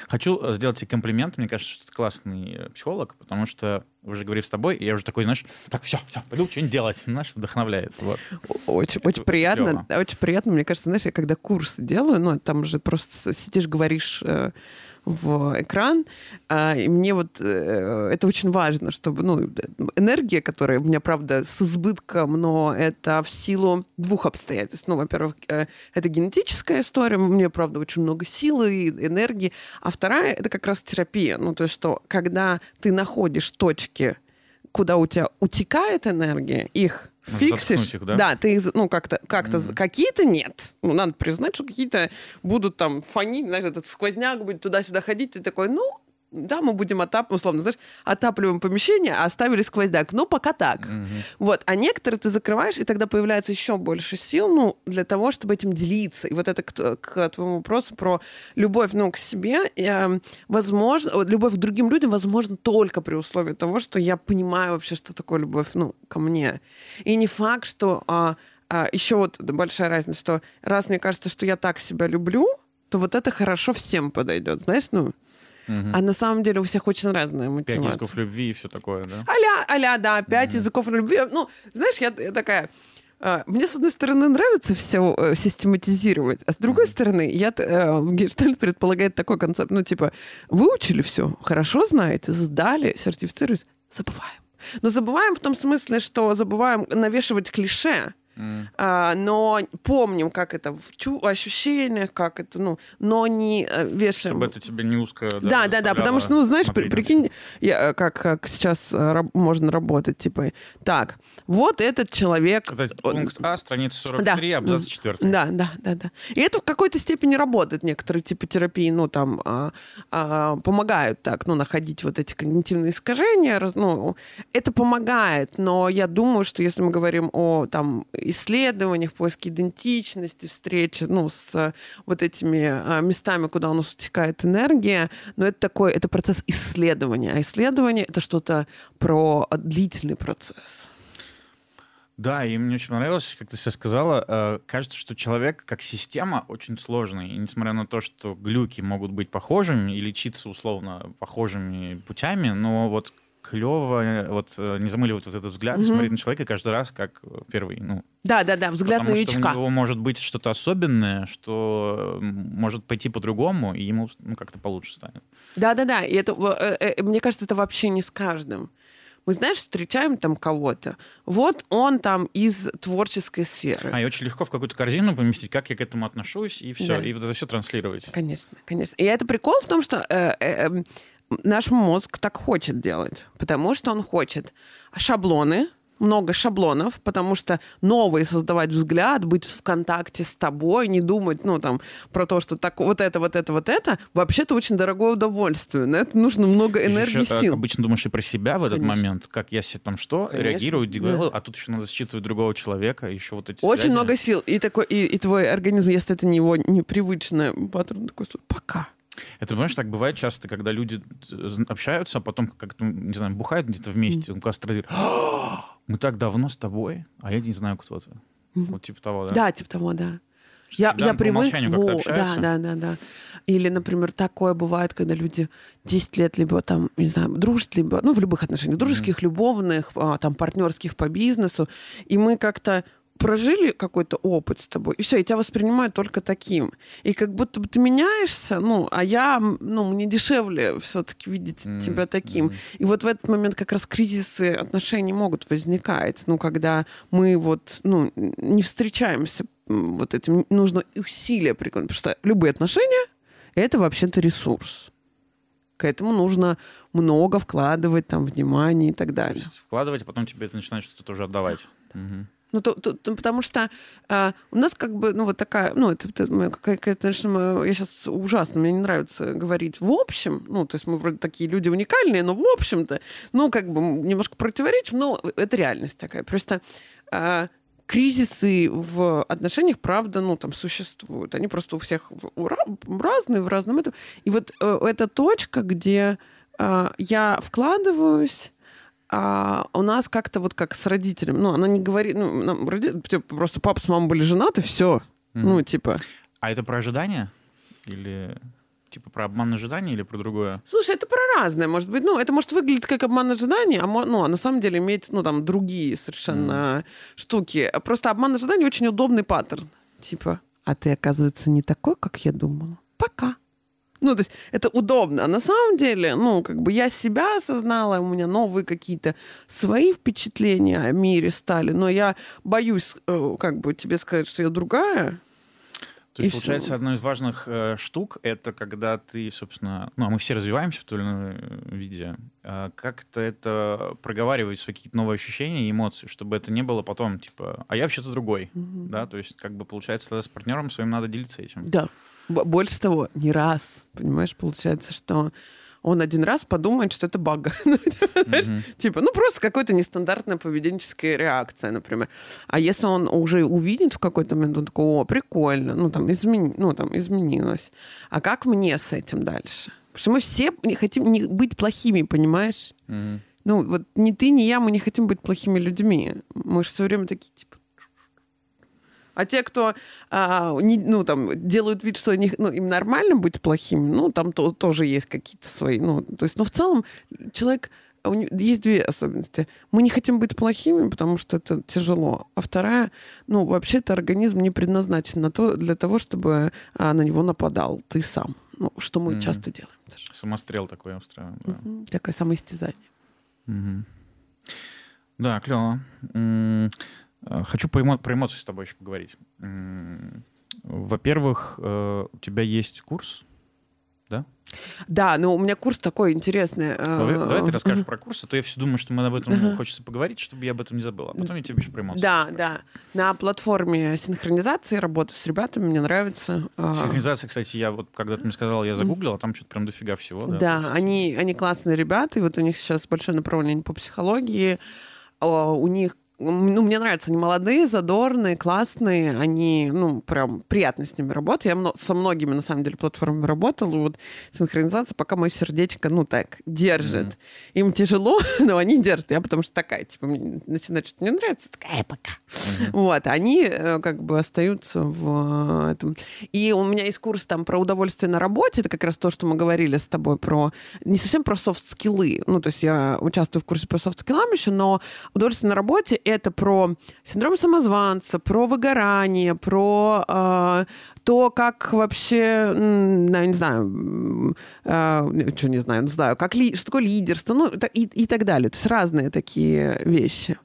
Хочу сделать тебе комплимент. Мне кажется, что ты классный психолог, потому что уже говорив с тобой, я уже такой, знаешь, так, все, все пойду что-нибудь делать. Знаешь, вдохновляет. Вот. Очень, очень приятно. Клево. Очень приятно. Мне кажется, знаешь, я когда курс делаю, ну, там же просто сидишь, говоришь э, в экран. А, и мне вот э, это очень важно, чтобы ну, энергия, которая у меня, правда, с избытком, но это в силу двух обстоятельств. Ну, во-первых, э, это генетическая история, мне, правда, очень много силы и энергии. А вторая — это как раз терапия. Ну, то есть что, когда ты находишь точки, куда у тебя утекает энергия, их фиксишь. Их, да? да, ты ну как-то как-то mm-hmm. какие-то нет. Ну надо признать, что какие-то будут там фонить, знаешь, этот сквозняк будет туда-сюда ходить, ты такой, ну да, мы будем отап, условно, знаешь, отапливаем помещение, а оставили сквозняк. Ну, пока так. Угу. Вот. А некоторые ты закрываешь, и тогда появляется еще больше сил, ну, для того, чтобы этим делиться. И вот это к, к твоему вопросу про любовь, ну, к себе, э, возможно, любовь к другим людям, возможно, только при условии того, что я понимаю вообще, что такое любовь, ну, ко мне. И не факт, что... А, а, еще вот большая разница, что раз мне кажется, что я так себя люблю, то вот это хорошо всем подойдет, знаешь, ну. Угу. А на самом деле у всех очень разная мотивация. Пять языков любви и все такое, да? Аля, аля, да, пять угу. языков любви. Ну, знаешь, я, я такая... А, мне, с одной стороны, нравится все э, систематизировать, а с другой mm-hmm. стороны, я, э, Гештальт предполагает такой концепт, ну, типа, выучили все, хорошо знаете, сдали, сертифицируюсь, забываем. Но забываем в том смысле, что забываем навешивать клише, mm. а, но помним, как это в чу- ощущениях, как это, ну, но не э, вешаем. Чтобы это тебе не узко Да, да, да, да потому что, ну, знаешь, при, прикинь, я, э, как, как сейчас раб- можно работать, типа, так, вот этот человек... Это пункт А, страница 43, да. абзац 4. Да, да, да, да. И это в какой-то степени работает. Некоторые типы терапии, ну, там, а, а, помогают так, ну, находить вот эти когнитивные искажения, раз, ну, это помогает, но я думаю, что если мы говорим о, там, исследованиях, поиске идентичности, встрече, ну, с вот этими а, местами, куда у нас утекает энергия, но это такой, это процесс исследования, а исследование — это что-то про длительный процесс. Да, и мне очень понравилось, как ты сейчас сказала, э, кажется, что человек как система очень сложный. И несмотря на то, что глюки могут быть похожими и лечиться условно похожими путями, но вот клево э, вот э, не замыливать вот этот взгляд и смотреть на человека каждый раз как первый. Ну, да, да, да, взгляд потому новичка. Что у него может быть что-то особенное, что может пойти по-другому, и ему ну, как-то получше станет. Да, да, да. И это, мне кажется, это вообще не с каждым мы, знаешь, встречаем там кого-то, вот он там из творческой сферы. А, и очень легко в какую-то корзину поместить, как я к этому отношусь, и все, да. и вот это все транслировать. Конечно, конечно. И это прикол в том, что э, э, э, наш мозг так хочет делать, потому что он хочет шаблоны, много шаблонов, потому что новый создавать взгляд, быть в контакте с тобой, не думать, ну, там, про то, что так, вот это, вот это, вот это, вообще-то очень дорогое удовольствие. На это нужно много энергии и сил. обычно думаешь и про себя в этот Конечно. момент, как я себе там что, Конечно. реагирую, делаю, да. а тут еще надо считывать другого человека, еще вот эти Очень связи. много сил. И, такой, и, и твой организм, если это не его непривычное паттерн, такой, пока это, понимаешь, так бывает часто, когда люди э, общаются, а потом как-то, не знаю, бухают где-то вместе, он кастролирует. Мы так давно с тобой, а я не знаю, кто ты. Вот типа того, да? Да, типа того, да. Я, я привык... Во, да, да, да, да. Или, например, такое бывает, когда люди 10 лет либо там, не знаю, дружат, либо, ну, в любых отношениях, дружеских, mm-hmm. любовных, а, там, партнерских по бизнесу, и мы как-то прожили какой-то опыт с тобой, и все, и тебя воспринимают только таким. И как будто бы ты меняешься, ну, а я, ну, мне дешевле все-таки видеть mm-hmm. тебя таким. Mm-hmm. И вот в этот момент как раз кризисы отношений могут возникать, ну, когда мы вот, ну, не встречаемся вот этим, нужно усилия прикладывать, потому что любые отношения — это вообще-то ресурс. К этому нужно много вкладывать, там, внимание и так далее. вкладывать, а потом тебе это начинает что-то тоже отдавать. Угу. Ну, то, то, то, потому что э, у нас как бы, ну, вот такая, ну, это, это какая-то, конечно, я сейчас ужасно, мне не нравится говорить в общем, ну, то есть мы вроде такие люди уникальные, но в общем-то, ну, как бы немножко противоречим, но это реальность такая. Просто э, кризисы в отношениях, правда, ну, там существуют. Они просто у всех разные, в разном этом. И вот э, эта точка, где э, я вкладываюсь, а у нас как-то вот как с родителями. Ну, она не говорит, ну, нам, типа, просто папа с мамой были женаты, все. Mm-hmm. Ну, типа. А это про ожидания? Или типа про обман ожидания или про другое? Слушай, это про разное, может быть. Ну, это может выглядеть как обман ожиданий, а, ну, а на самом деле иметь, ну, там, другие совершенно mm. штуки. Просто обман ожиданий очень удобный паттерн. Типа, а ты, оказывается, не такой, как я думала. Пока. Ну, то есть это удобно. А на самом деле, ну, как бы я себя осознала, у меня новые какие-то свои впечатления о мире стали, но я боюсь, э, как бы тебе сказать, что я другая. То есть, и получается, все. одной из важных э, штук это когда ты, собственно, ну, а мы все развиваемся в той или иной э, виде, э, как-то это проговаривать свои какие-то новые ощущения и эмоции, чтобы это не было потом, типа, а я вообще-то другой, угу. да, то есть, как бы, получается, тогда с партнером своим надо делиться этим. Да. Больше того, не раз, понимаешь, получается, что он один раз подумает, что это баг. [LAUGHS] mm-hmm. Типа, ну просто какая-то нестандартная поведенческая реакция, например. А если он уже увидит в какой-то момент, он такой, о, прикольно, ну там, измени... ну, там изменилось. А как мне с этим дальше? Потому что мы все не хотим не быть плохими, понимаешь? Ну вот ни ты, ни я, мы не хотим быть плохими людьми. Мы же все время такие, типа, а те, кто а, не, ну, там, делают вид, что они, ну, им нормально быть плохими, ну, там то, тоже есть какие-то свои. Ну, то есть, но в целом человек есть две особенности. Мы не хотим быть плохими, потому что это тяжело. А вторая, ну, вообще-то организм не предназначен на то, для того, чтобы а, на него нападал ты сам. Ну, что мы mm-hmm. часто делаем. Даже. Самострел такой устраиваем. Да. Mm-hmm. Такое самоистязание. Mm-hmm. Да, клево. Э, хочу про, эмо- про эмоции с тобой еще поговорить. Во-первых, э, у тебя есть курс, да? Да, но у меня курс такой интересный. Э, давай ты расскажешь про курс, а то я все думаю, что мы об этом хочется поговорить, чтобы я об этом не забыла. А потом я тебе еще про эмоции. Да, да. На платформе синхронизации работаю с ребятами, мне нравится. Синхронизация, кстати, я вот, когда ты мне сказал, я загуглил, а там что-то прям дофига всего. Да, да они, они классные ребята, и вот у них сейчас большое направление по психологии. У них ну, мне нравятся, они молодые, задорные, классные, они, ну, прям приятно с ними работать. Я со многими, на самом деле, платформами работала, вот синхронизация пока мое сердечко, ну, так, держит. Mm-hmm. Им тяжело, [LAUGHS] но они держат. Я потому что такая, типа, мне начинает что-то не нравится, такая пока. Mm-hmm. Вот, они э, как бы остаются в этом. И у меня есть курс там про удовольствие на работе, это как раз то, что мы говорили с тобой про, не совсем про софт-скиллы, ну, то есть я участвую в курсе по софт-скиллам еще, но удовольствие на работе это про синдром самозванца, про выгорание, про э, то, как вообще, ну, не знаю, э, что не знаю, не знаю, как ли, что такое лидерство, ну, и, и так далее. То есть разные такие вещи.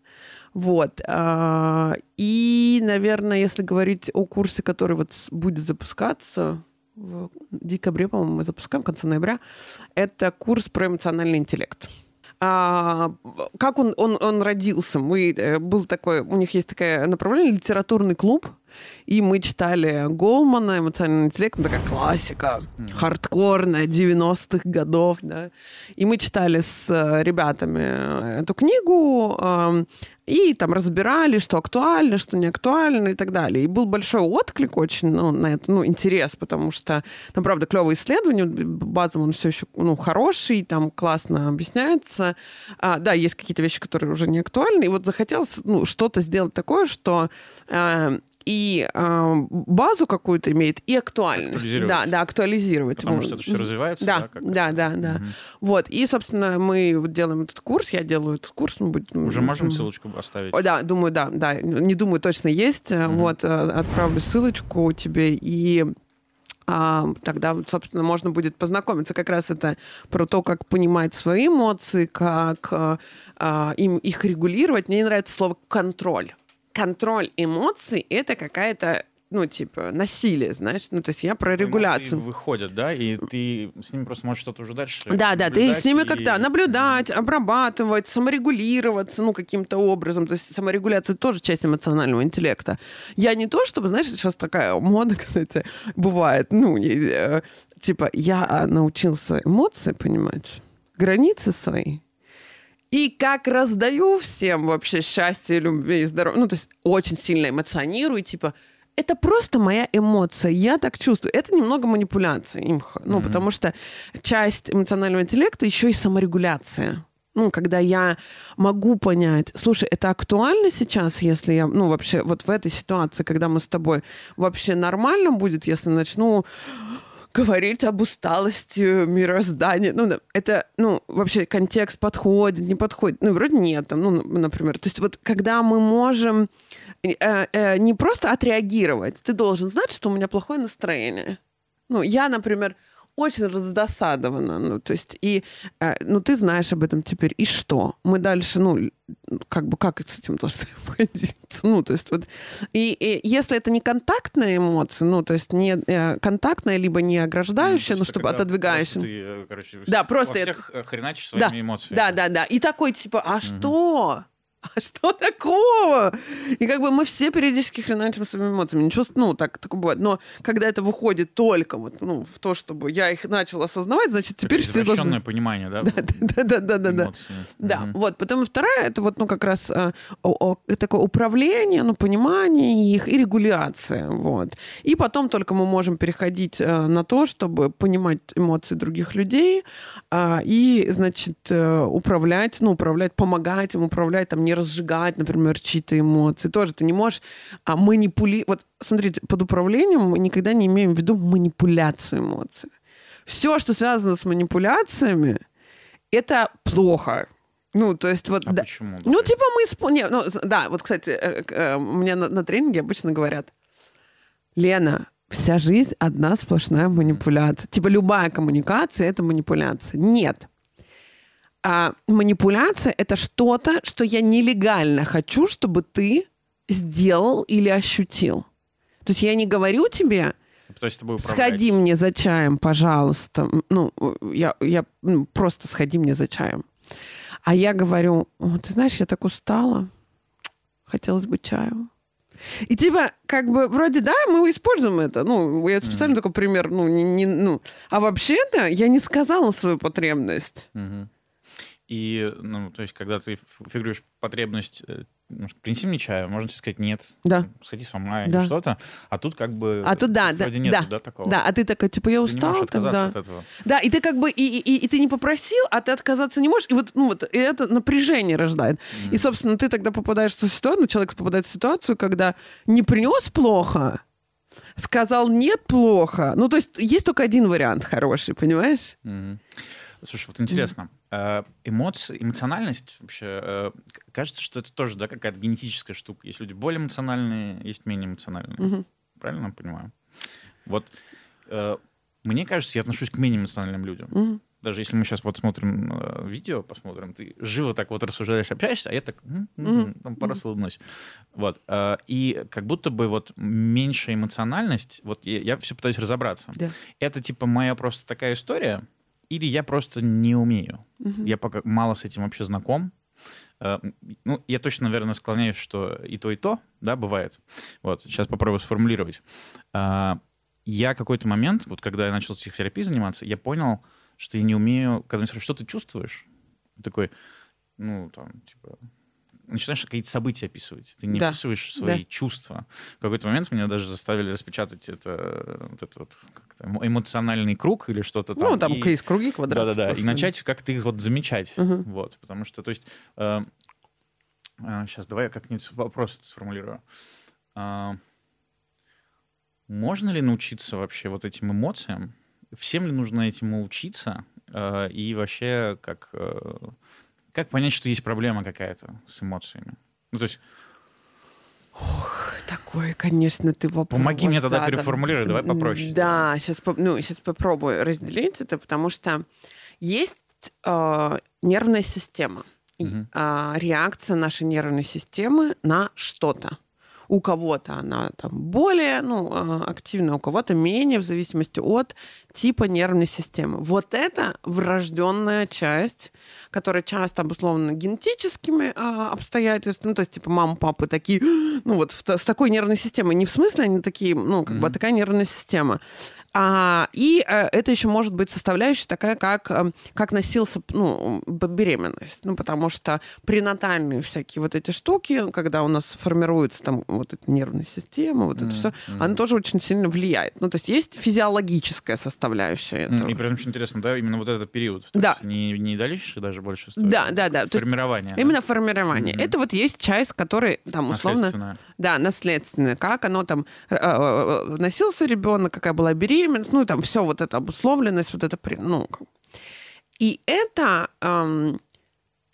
Вот. А, и, наверное, если говорить о курсе, который вот будет запускаться в декабре, по-моему, мы запускаем, в конце ноября, это курс про эмоциональный интеллект а, как он, он, он родился. Мы, э, был такой, у них есть такое направление, литературный клуб, и мы читали Голмана, эмоциональный интеллект, ну, такая классика, mm-hmm. хардкорная, 90-х годов, да. И мы читали с э, ребятами эту книгу, и там разбирали, что актуально, что не актуально и так далее. И был большой отклик очень ну, на это, ну, интерес, потому что там, правда, клевое исследование, базово он все еще ну, хороший, там классно объясняется. А, да, есть какие-то вещи, которые уже не актуальны. И вот захотелось ну, что-то сделать такое, что э, и э, базу какую-то имеет, и актуальность. Да, да, актуализировать. Потому вот. что это все развивается. Да, да, да, да. да. Угу. Вот, и, собственно, мы вот делаем этот курс, я делаю этот курс. Мы будем, Уже можем ссылочку оставить? Да, думаю, да, да. Не думаю, точно есть. Угу. Вот, э, отправлю ссылочку тебе, и а, тогда, собственно, можно будет познакомиться. Как раз это про то, как понимать свои эмоции, как а, а им их регулировать. Мне не нравится слово контроль контроль эмоций это какая-то ну, типа, насилие, знаешь. Ну, то есть я про регуляцию. Эмоции выходят, да, и ты с ними просто можешь что-то уже дальше Да, да, ты с ними и... как-то наблюдать, обрабатывать, саморегулироваться, ну, каким-то образом. То есть саморегуляция тоже часть эмоционального интеллекта. Я не то, чтобы, знаешь, сейчас такая мода, [LAUGHS] кстати, бывает, ну, э, типа, я научился эмоции понимать, границы свои, и как раздаю всем вообще счастье, любви и здоровье. Ну, то есть очень сильно эмоционирую, типа, это просто моя эмоция, я так чувствую. Это немного манипуляция, имха. Ну, mm-hmm. потому что часть эмоционального интеллекта еще и саморегуляция. Ну, когда я могу понять, слушай, это актуально сейчас, если я, ну, вообще, вот в этой ситуации, когда мы с тобой, вообще нормально будет, если начну говорить об усталости мироздания. Ну, это, ну, вообще контекст подходит, не подходит. Ну, вроде нет, там, ну, например. То есть вот когда мы можем э, э, не просто отреагировать, ты должен знать, что у меня плохое настроение. Ну, я, например, очень раздосадована. Ну, то есть, и, э, ну, ты знаешь об этом теперь, и что? Мы дальше, ну, как бы, как с этим должны [LAUGHS] обходиться? Ну, то есть, вот, и, и если это не контактная эмоция, ну, то есть, не э, контактная, либо не ограждающая, ну, ну чтобы отодвигающая. Ты, э, короче, да, просто... Во всех это... хреначишь своими да, эмоциями. Да, да, да. И такой, типа, а угу. что? [LAUGHS] а что такого? И как бы мы все периодически хреначим своими эмоциями. Ничего, ну, так, такое бывает. Но когда это выходит только вот, ну, в то, чтобы я их начал осознавать, значит, теперь все должны... понимание, [LAUGHS] да? Да, да, да, да, да. Да, вот. Потом вторая, это вот, ну, как раз а, такое управление, ну, понимание их и регуляция, вот. И потом только мы можем переходить а, на то, чтобы понимать эмоции других людей а, и, значит, э, управлять, ну, управлять, помогать им управлять, там, не разжигать, например, чьи-то эмоции. Тоже ты не можешь а, манипулировать. Вот смотрите, под управлением мы никогда не имеем в виду манипуляцию эмоций. Все, что связано с манипуляциями, это плохо. Ну, то есть вот... А да. почему? Ну, типа мы... Исп... Не, ну, да, вот, кстати, э, э, мне на, на тренинге обычно говорят, Лена, вся жизнь одна сплошная манипуляция. Типа любая коммуникация — это манипуляция. Нет а, манипуляция это что-то, что я нелегально хочу, чтобы ты сделал или ощутил. То есть я не говорю тебе, Пытаюсь тобой сходи мне за чаем, пожалуйста. Ну, я, я ну, просто сходи мне за чаем. А я говорю, ты знаешь, я так устала, хотелось бы чаю. И типа, как бы, вроде, да, мы используем это. Ну, я специально mm-hmm. такой пример, ну, не, не, ну. А вообще-то я не сказала свою потребность. Mm-hmm. И, ну, то есть, когда ты фигурируешь потребность, э, принеси мне чаю, можно тебе сказать нет, да. сходи сама да. или что-то, а тут как бы а тут да, вроде да, нет да, да, такого. Да, а ты такой, типа, я устал, ты не тогда. от этого. Да, и ты как бы, и, и, и ты не попросил, а ты отказаться не можешь, и вот, ну вот, и это напряжение рождает. Mm. И, собственно, ты тогда попадаешь в ситуацию, ну, человек попадает в ситуацию, когда не принес плохо, сказал нет плохо. Ну, то есть есть только один вариант хороший, понимаешь? Mm. Слушай, вот интересно. Mm. Эмоции, эмоциональность вообще, э, кажется, что это тоже, да, какая-то генетическая штука. Есть люди более эмоциональные, есть менее эмоциональные. Mm-hmm. Правильно я понимаю? Вот э, мне кажется, я отношусь к менее эмоциональным людям. Mm-hmm. Даже если мы сейчас вот смотрим э, видео, посмотрим, ты живо так вот рассуждаешь, общаешься, а я так mm-hmm. там пару улыбнусь. Вот. Э, и как будто бы вот меньшая эмоциональность, вот я, я все пытаюсь разобраться. Yeah. Это типа моя просто такая история, или я просто не умею. Угу. Я пока мало с этим вообще знаком. Э, ну, я точно, наверное, склоняюсь, что и то, и то, да, бывает. Вот, сейчас попробую сформулировать. А, я какой-то момент, вот когда я начал психотерапией заниматься, я понял, что я не умею, когда мне спрашивают, что ты чувствуешь? Такой, ну, там, типа, начинаешь какие-то события описывать. Ты не да. описываешь свои да. чувства. В какой-то момент меня даже заставили распечатать это, вот этот вот эмоциональный круг или что-то там. Ну, там и... есть круги, квадраты. Да-да-да. И начать как-то их вот замечать. Угу. Вот. Потому что, то есть... Э, э, сейчас, давай я как-нибудь вопрос это сформулирую. Э, можно ли научиться вообще вот этим эмоциям? Всем ли нужно этому учиться? Э, и вообще, как... Э, как понять, что есть проблема какая-то с эмоциями? Ну, то есть... Ох, такое, конечно, ты вопрос. Помоги мне тогда переформулировать, давай попроще. Да, сейчас, ну, сейчас попробую разделить это, потому что есть э, нервная система, угу. э, реакция нашей нервной системы на что-то. У кого-то она там более ну, а, активная, у кого-то менее, в зависимости от типа нервной системы. Вот это врожденная часть, которая часто обусловлена генетическими а, обстоятельствами. Ну, то есть, типа, мама, папы такие, [GASPS] ну, вот в, с такой нервной системой. Не в смысле они такие, ну, как mm-hmm. бы такая нервная система. А, и а, это еще может быть составляющая такая, как, а, как носился ну, беременность. Ну, потому что пренатальные всякие вот эти штуки, когда у нас формируется там вот эта нервная система, вот mm-hmm. это все, mm-hmm. она тоже очень сильно влияет. Ну, то есть есть физиологическая составляющая этого. И при этом очень интересно, да, именно вот этот период. То да. Есть не, не дальше даже больше стоит. Да, да, да. Формирование. да? Именно формирование. Mm-hmm. Это вот есть часть, которая там условно... Наследственная. Да, наследственная. Как оно там носился ребенок, какая была беременность, беременность, ну, там все вот это обусловленность, вот это, ну, и это эм,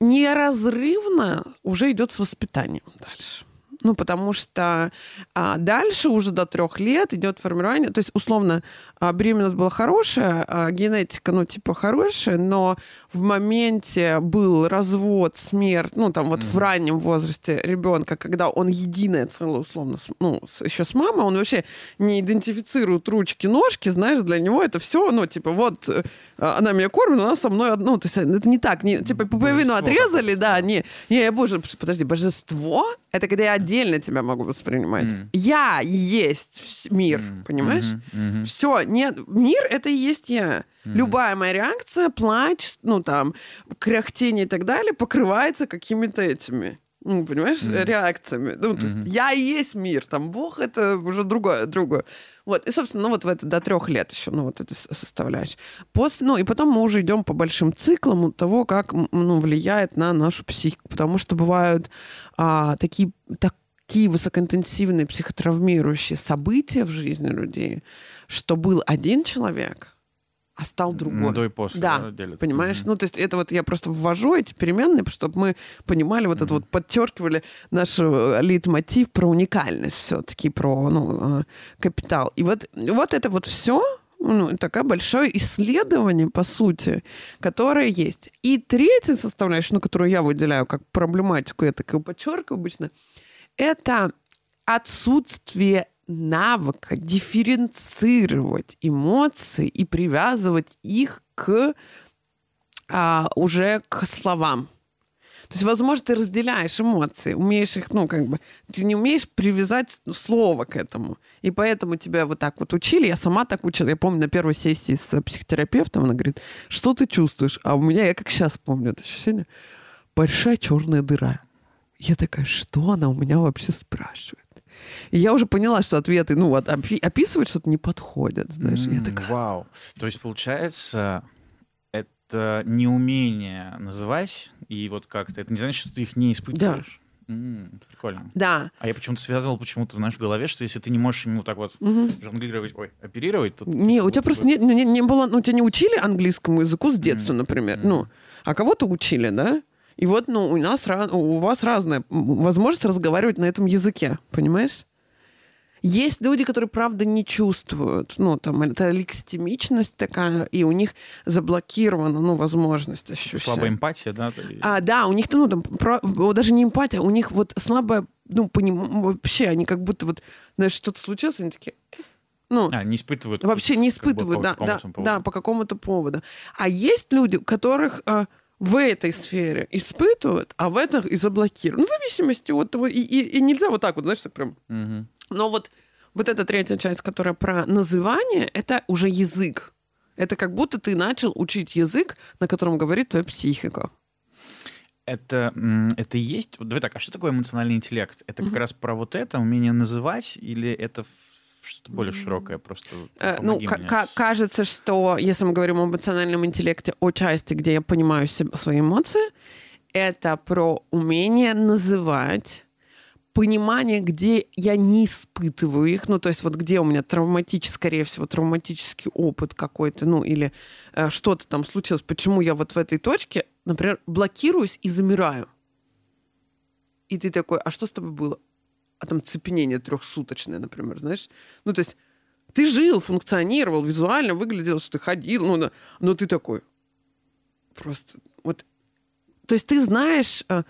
неразрывно уже идет с воспитанием дальше. Ну, потому что а, дальше уже до трех лет идет формирование. То есть, условно, беременность была хорошая, а, генетика, ну, типа, хорошая, но в моменте был развод, смерть, ну, там вот mm-hmm. в раннем возрасте ребенка, когда он единое целое, условно, ну, еще с мамой, он вообще не идентифицирует ручки, ножки, знаешь, для него это все, ну, типа, вот э, она меня кормит, она со мной, ну, то есть это не так, не, типа, пуповину отрезали, да, не, не, боже, подожди, божество, это когда я отдельно тебя могу воспринимать. Mm. Я есть мир, mm. понимаешь? Mm-hmm. Mm-hmm. Все, нет, мир это и есть я. Mm-hmm. Любая моя реакция, плач, ну там, кряхтение и так далее, покрывается какими-то этими ну, понимаешь, mm-hmm. реакциями. Ну, то mm-hmm. я и есть мир, там Бог это уже другое, другое. Вот, и, собственно, ну вот в это до трех лет еще, ну вот это составляешь. После, ну и потом мы уже идем по большим циклам того, как, ну, влияет на нашу психику, потому что бывают а, такие, такие высокоинтенсивные психотравмирующие события в жизни людей, что был один человек, а стал другой. Ну, до и после да, делится. понимаешь? Mm-hmm. Ну, то есть это вот я просто ввожу эти переменные, чтобы мы понимали вот mm-hmm. это вот, подчеркивали наш э, лейтмотив про уникальность все-таки, про ну, э, капитал. И вот, вот это вот все, ну, такое большое исследование, по сути, которое есть. И третья составляющая, ну, которую я выделяю как проблематику, я так и подчеркиваю обычно, это отсутствие навыка дифференцировать эмоции и привязывать их к а, уже к словам. То есть, возможно, ты разделяешь эмоции, умеешь их, ну, как бы, ты не умеешь привязать слово к этому. И поэтому тебя вот так вот учили. Я сама так учила. Я помню на первой сессии с психотерапевтом, она говорит, что ты чувствуешь? А у меня, я как сейчас помню это ощущение, большая черная дыра. Я такая, что она у меня вообще спрашивает? И я уже поняла, что ответы, ну, вот, описывать что-то не подходят, знаешь. Mm, я такая... Вау. То есть, получается, это неумение называть, и вот как-то, это не значит, что ты их не испытываешь. Да. М-м, прикольно. Да. А я почему-то связывал почему-то в нашей голове, что если ты не можешь ему так вот угу. жонглировать, ой, оперировать, то... Не, у тебя просто не, не, не было... Ну, тебя не учили английскому языку с детства, mm например. mm Ну, а кого-то учили, да? И вот, ну, у нас, у вас разная возможность разговаривать на этом языке, понимаешь? Есть люди, которые, правда, не чувствуют. Ну, там, это лекситимичность такая, и у них заблокирована, ну, возможность ощущать. Слабая эмпатия, да? А, да, у них, ну, там, про, даже не эмпатия, у них вот слабая, ну, поним... вообще, они как будто вот, знаешь, что-то случилось, они такие... «Э». Ну, а, не испытывают. Вообще не испытывают, как бы, да, да, да, по какому-то поводу. А есть люди, у которых а, в этой сфере испытывают, а в этом и заблокируют. Ну, в зависимости от того. И, и, и нельзя вот так вот, знаешь, так прям. Угу. Но вот, вот эта третья часть, которая про называние, это уже язык. Это как будто ты начал учить язык, на котором говорит твоя психика. Это, это и есть... Давай так, а что такое эмоциональный интеллект? Это как раз про вот это, умение называть, или это что-то более широкое просто. Э, ну, кажется, что если мы говорим об эмоциональном интеллекте, о части, где я понимаю себе, свои эмоции, это про умение называть понимание, где я не испытываю их, ну, то есть вот где у меня травматический, скорее всего, травматический опыт какой-то, ну, или э, что-то там случилось, почему я вот в этой точке, например, блокируюсь и замираю. И ты такой, а что с тобой было? А там цепенение трехсуточное, например, знаешь. Ну, то есть ты жил, функционировал, визуально выглядел, что ты ходил, ну, но ты такой просто вот... То есть ты знаешь, Э,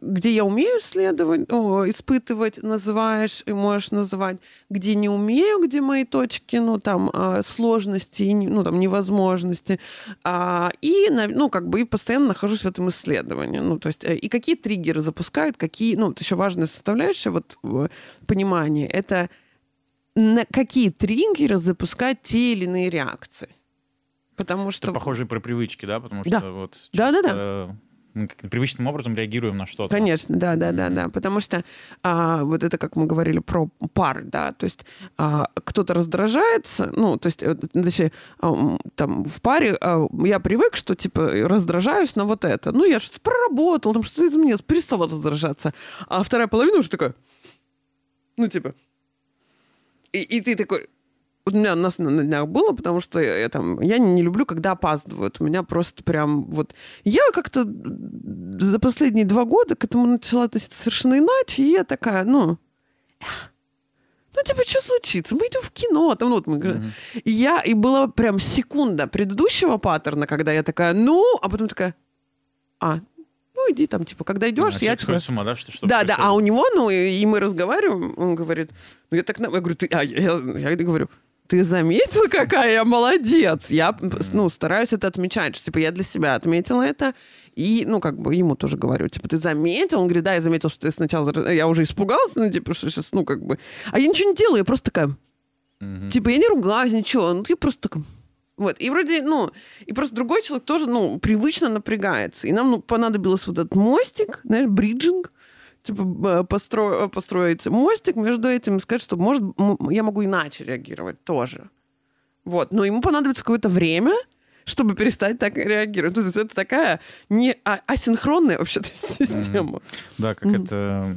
где я умею исследовать, о, испытывать, называешь и можешь называть, где не умею, где мои точки, ну, там, э, сложности, ну, там, невозможности. А, и, ну, как бы, и постоянно нахожусь в этом исследовании. Ну, то есть, э, и какие триггеры запускают, какие, ну, вот еще важная составляющая, вот, понимание, это на какие триггеры запускают те или иные реакции. Потому что... Это похоже про привычки, да? Потому что да. вот да, да, да мы привычным образом реагируем на что-то. Конечно, да, да, да, да, потому что а, вот это, как мы говорили про пар, да, то есть а, кто-то раздражается, ну, то есть, э, точнее, а, там в паре а, я привык, что типа раздражаюсь на вот это, ну, я что-то проработал, там что-то изменилось, перестала раздражаться, а вторая половина уже такая, ну, типа, и, и ты такой, у меня нас на днях было, потому что я, там, я не люблю, когда опаздывают. У меня просто прям вот... Я как-то за последние два года к этому начала относиться совершенно иначе, и я такая, ну... Ну, типа, что случится? Мы идем в кино. Там, ну, вот мы... Mm-hmm. И я... И была прям секунда предыдущего паттерна, когда я такая, ну... А потом такая, а, ну, иди там, типа, когда идешь, а, я... Типа... с ума, да? Что, что да, происходит? да, а у него, ну, и, и мы разговариваем, он говорит, ну, я так... Я говорю, ты... А, я, я, я говорю, ты заметил, какая я молодец? Я, ну, стараюсь это отмечать, что, типа, я для себя отметила это, и, ну, как бы ему тоже говорю, типа, ты заметил? Он говорит, да, я заметил, что ты сначала... Я уже испугался, ну, типа, что сейчас, ну, как бы... А я ничего не делаю, я просто такая... Mm-hmm. Типа, я не ругаюсь, ничего. Ну, я просто такая... Вот. И вроде, ну, и просто другой человек тоже, ну, привычно напрягается. И нам, ну, понадобилось вот этот мостик, знаешь, бриджинг, типа, постро... построить мостик между этим и сказать, что, может, я могу иначе реагировать тоже. Вот. Но ему понадобится какое-то время, чтобы перестать так реагировать. То есть это такая не а, асинхронная вообще-то [LAUGHS] система. Mm-hmm. Да, как mm-hmm. это...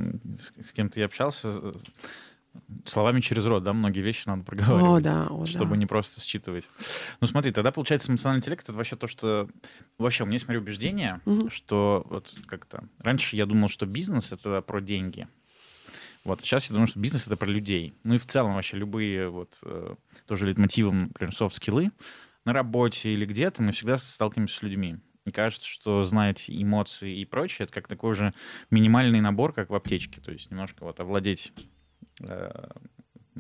С кем-то я общался, словами через рот, да, многие вещи надо проговаривать, о, [LAUGHS] да, о, чтобы да. не просто считывать. Ну смотри, тогда получается эмоциональный интеллект это вообще то, что вообще у меня есть мое убеждение, угу. что вот как-то раньше я думал, что бизнес это про деньги. Вот, сейчас я думаю, что бизнес это про людей. Ну и в целом вообще любые вот э, тоже лейтмотивом, например, софт-скиллы на работе или где-то мы всегда сталкиваемся с людьми. И кажется, что знать эмоции и прочее, это как такой же минимальный набор, как в аптечке. То есть немножко вот овладеть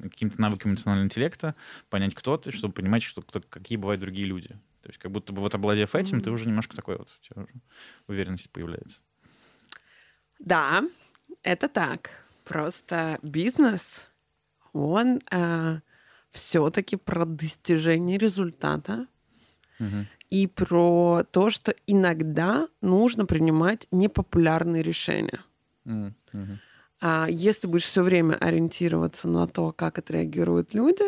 каким-то навыкам эмоционального интеллекта, понять, кто ты, чтобы понимать, что, кто, какие бывают другие люди. То есть как будто бы вот обладав этим, mm-hmm. ты уже немножко такой вот, у тебя уже уверенность появляется. Да, это так. Просто бизнес, он э, все-таки про достижение результата Мгм. и про то, что иногда нужно принимать непопулярные решения. Мгм. А если будешь все время ориентироваться на то, как отреагируют люди,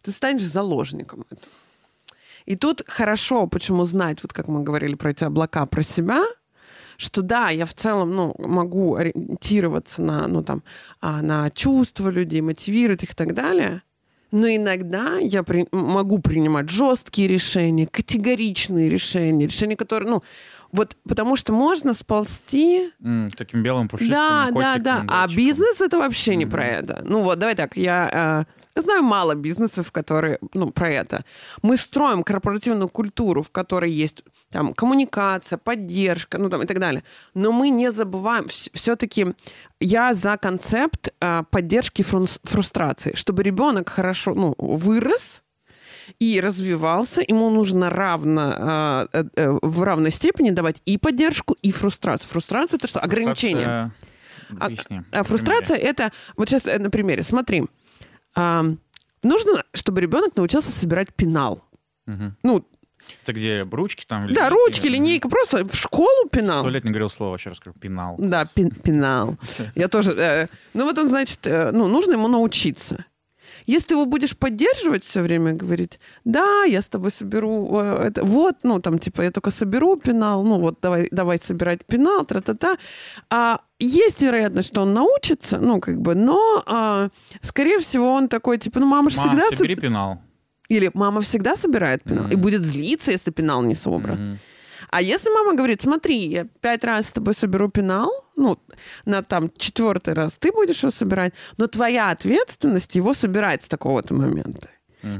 ты станешь заложником этого. И тут хорошо, почему знать, вот как мы говорили про эти облака, про себя, что да, я в целом ну, могу ориентироваться на, ну, там, а, на чувства людей, мотивировать их и так далее. Но иногда я при, могу принимать жесткие решения, категоричные решения, решения, которые, ну, вот потому что можно сползти. М, Таким белым пушистым Да, да, котиком, да. А зайчиком. бизнес это вообще не Мгм. про это. Ну вот, давай так, я э, знаю мало бизнесов, которые, ну, про это. Мы строим корпоративную культуру, в которой есть там коммуникация, поддержка, ну там и так далее. Но мы не забываем, все-таки я за концепт э, поддержки фрус- фрустрации, чтобы ребенок хорошо, ну, вырос, и развивался, ему нужно равно, э, э, э, в равной степени давать и поддержку, и фрустрацию. Фрустрация это что? Ограничение. Фрустрация- А- Объясни. А примере. фрустрация это вот сейчас э, на примере. Смотри, ам, нужно, чтобы ребенок научился собирать пенал. Мгм. Ну, Это где ручки там? да, линейки? ручки, Мгм. линейка, просто в школу пенал. Сто лет не говорил слово, сейчас расскажу. Пенал. Да, пен- пенал. [LAUGHS] Я тоже. э, ну вот он, значит, э, ну нужно ему научиться. Если ты его будешь поддерживать все время, говорить, да, я с тобой соберу, э, это, вот, ну там типа я только соберу пенал, ну вот давай, давай собирать пенал, тра-та-та. А есть вероятность, что он научится, ну как бы, но а, скорее всего он такой типа, ну мама же Мам, всегда собери соб- пенал. или мама всегда собирает пенал и Мгм. будет злиться, если пенал не собран. Мгм. А если мама говорит, смотри, я пять раз с тобой соберу пенал, ну, на там четвертый раз ты будешь его собирать, но твоя ответственность его собирать с такого-то момента.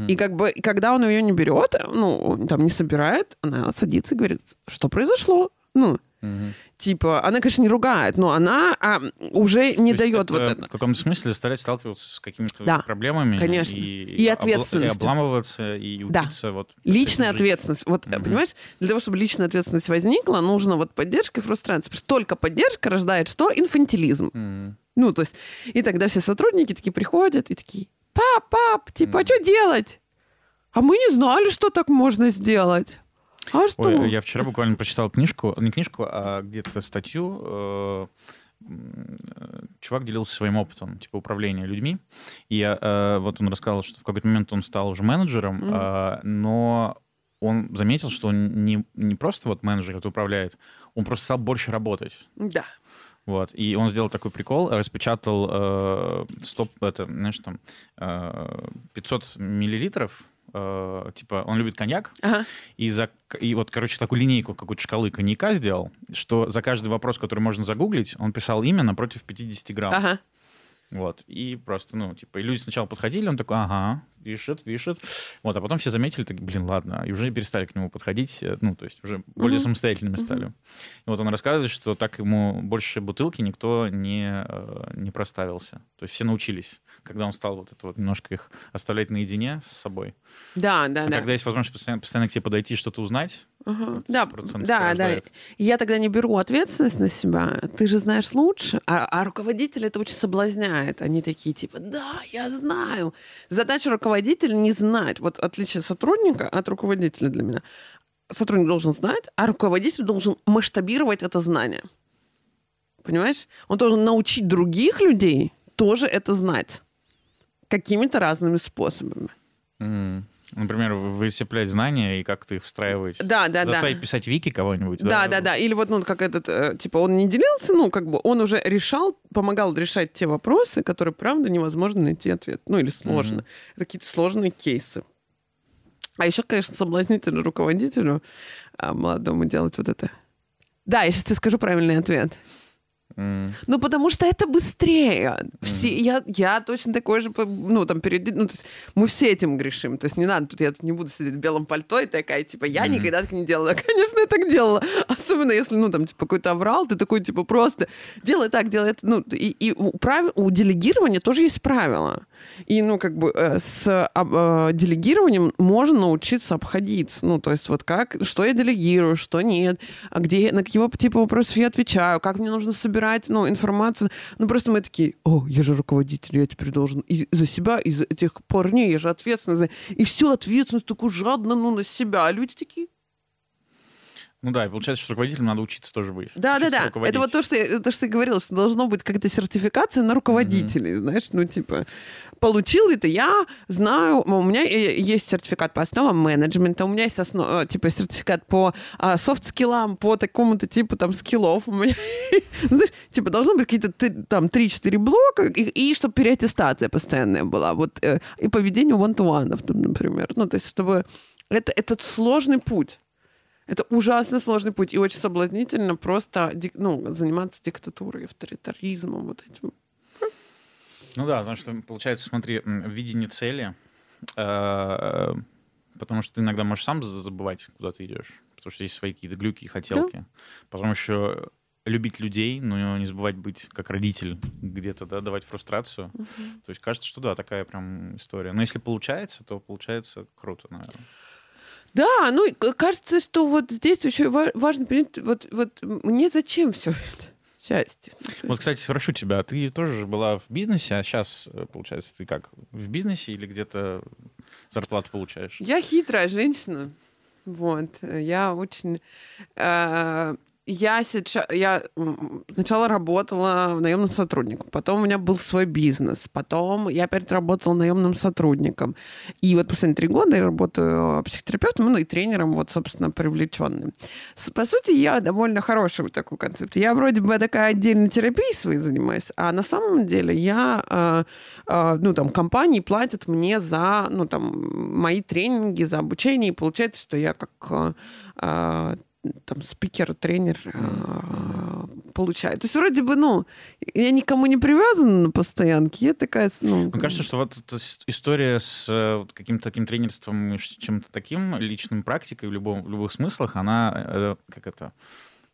И как бы, когда он ее не берет, ну, там не собирает, она садится и говорит, что произошло? Ну, Мгм. типа, она, конечно, не ругает, но она а, уже не То дает вот это. В каком-то смысле заставлять сталкиваться с какими-то Да, проблемами. конечно. И, И ответственностью. И обламываться, и Да. учиться. Вот, Личная ответственность. Вот, Мгм. понимаешь, для того, чтобы личная ответственность возникла, нужно вот поддержка и фрустрация. Потому что только поддержка рождает что? Инфантилизм. Мгм. Ну, то есть, и тогда все сотрудники такие приходят и такие, пап, пап, типа, а Мгм. что делать? А мы не знали, что так можно сделать. А что? Ой, я вчера буквально прочитал книжку, не книжку, а где-то статью. э, Чувак делился своим опытом, типа, управления людьми. И э, вот он рассказал, что в какой-то момент он стал уже менеджером, а, но он заметил, что он не, не просто вот менеджер, который управляет, он просто стал больше работать. Да. Вот. И он сделал такой прикол, распечатал э, стоп, это, знаешь, там, э, 500 миллилитров, э, типа, он любит коньяк, Ага. и, за, и вот, короче, такую линейку, какую-то шкалы коньяка сделал, что за каждый вопрос, который можно загуглить, он писал имя напротив 50 грамм. Ага. Вот. И просто, ну, типа, и люди сначала подходили, он такой, ага, пишет, пишет. Вот, а потом все заметили, так, блин, ладно, и уже перестали к нему подходить, э, ну, то есть уже более Мгм. самостоятельными Мгм. стали. И вот он рассказывает, что так ему больше бутылки никто не, э, не проставился. То есть все научились, когда он стал вот это вот немножко их оставлять наедине с собой. Да, да, а да. когда есть возможность постоянно, постоянно к тебе подойти, что-то узнать, вот Да, 100% да, да. Я тогда не беру ответственность на себя. Ты же знаешь лучше. А, а руководитель это очень соблазняет. Они такие типа, да, я знаю. Задача руководителя не знать. Вот отличие сотрудника от руководителя для меня. Сотрудник должен знать, а руководитель должен масштабировать это знание. Понимаешь? Он должен научить других людей тоже это знать. Какими-то разными способами. М. Например, вы- высеплять знания и как-то их встраивать. Да, да, да. Заставить писать вики кого-нибудь. Да, да, да. Или вот, ну, как этот, э, типа, он не делился, ну, как бы он уже решал, помогал решать те вопросы, которые, правда, невозможно найти ответ. Ну, или сложно. Мгм. Это какие-то сложные кейсы. А еще, конечно, соблазнительно руководителю а, молодому делать вот это. Да, я сейчас тебе скажу правильный ответ. Mm. Ну, потому что это быстрее. Все, mm. я, я точно такой же, ну, там, перед... Ну, то есть мы все этим грешим. То есть не надо, тут я тут не буду сидеть в белом пальто и такая, типа, я mm. никогда так не делала. [LAUGHS] Конечно, я так делала. Особенно если, ну, там, типа, какой-то аврал, ты такой, типа, просто делай так, делай это. Ну, и, и у, прав... у делегирования тоже есть правила. И, ну, как бы э, с э, делегированием можно научиться обходиться. Ну, то есть вот как, что я делегирую, что нет, а где, на какие типа вопросов я отвечаю, как мне нужно собирать, ну, информацию. Ну, просто мы такие, о, я же руководитель, я теперь должен и за себя, и за этих парней, я же ответственный. И всю ответственность такую жадно, ну, на себя. А люди такие, ну да, и получается, что руководителям надо учиться тоже быть. Да, да, да. Это вот то что, я, то, что я говорила, что должно быть какая-то сертификация на руководителей, mm-hmm. знаешь, ну типа получил это, я знаю, у меня есть сертификат по основам менеджмента, у меня есть основ, э, типа сертификат по софт-скиллам, по такому-то типу там скиллов. У меня, [LAUGHS] знаешь, типа должно быть какие-то там 3-4 блока, и, и чтобы переаттестация постоянная была. Вот, э, и поведение one-to-one, например. Ну, то есть, чтобы... Это, этот сложный путь. Это ужасно сложный путь и очень соблазнительно просто ну, заниматься диктатурой, авторитаризмом, вот этим. Ну да, потому что, получается, смотри, видение цели, э, потому что ты иногда можешь сам забывать, куда ты идешь, потому что есть свои какие-то глюки и хотелки. Да. Потом еще любить людей, но не забывать быть как родитель где-то, да, давать фрустрацию. Угу. То есть кажется, что да, такая прям история. Но если получается, то получается круто, наверное. Да, ну кажется, что вот здесь еще важно понять, вот, вот мне зачем все это? Счастье. Вот, кстати, спрошу тебя, ты тоже была в бизнесе, а сейчас, получается, ты как, в бизнесе или где-то зарплату получаешь? Я хитрая женщина. Вот. Я очень... Э, я сейчас, я сначала работала наемным сотрудником, потом у меня был свой бизнес, потом я опять работала наемным сотрудником. И вот последние три года я работаю психотерапевтом, ну и тренером, вот, собственно, привлеченным. По сути, я довольно хороший вот такой концепт. Я вроде бы такая отдельной терапией своей занимаюсь, а на самом деле я, э, э, ну, там, компании платят мне за, ну, там, мои тренинги, за обучение, и получается, что я как э, там спикер, тренер э, получает. То есть вроде бы, ну, я никому не привязана на постоянке, я такая, ну... Мне кажется, что вот эта история с э, каким-то таким тренерством, чем-то таким, личным практикой в, любом, в любых смыслах, она, э, как это,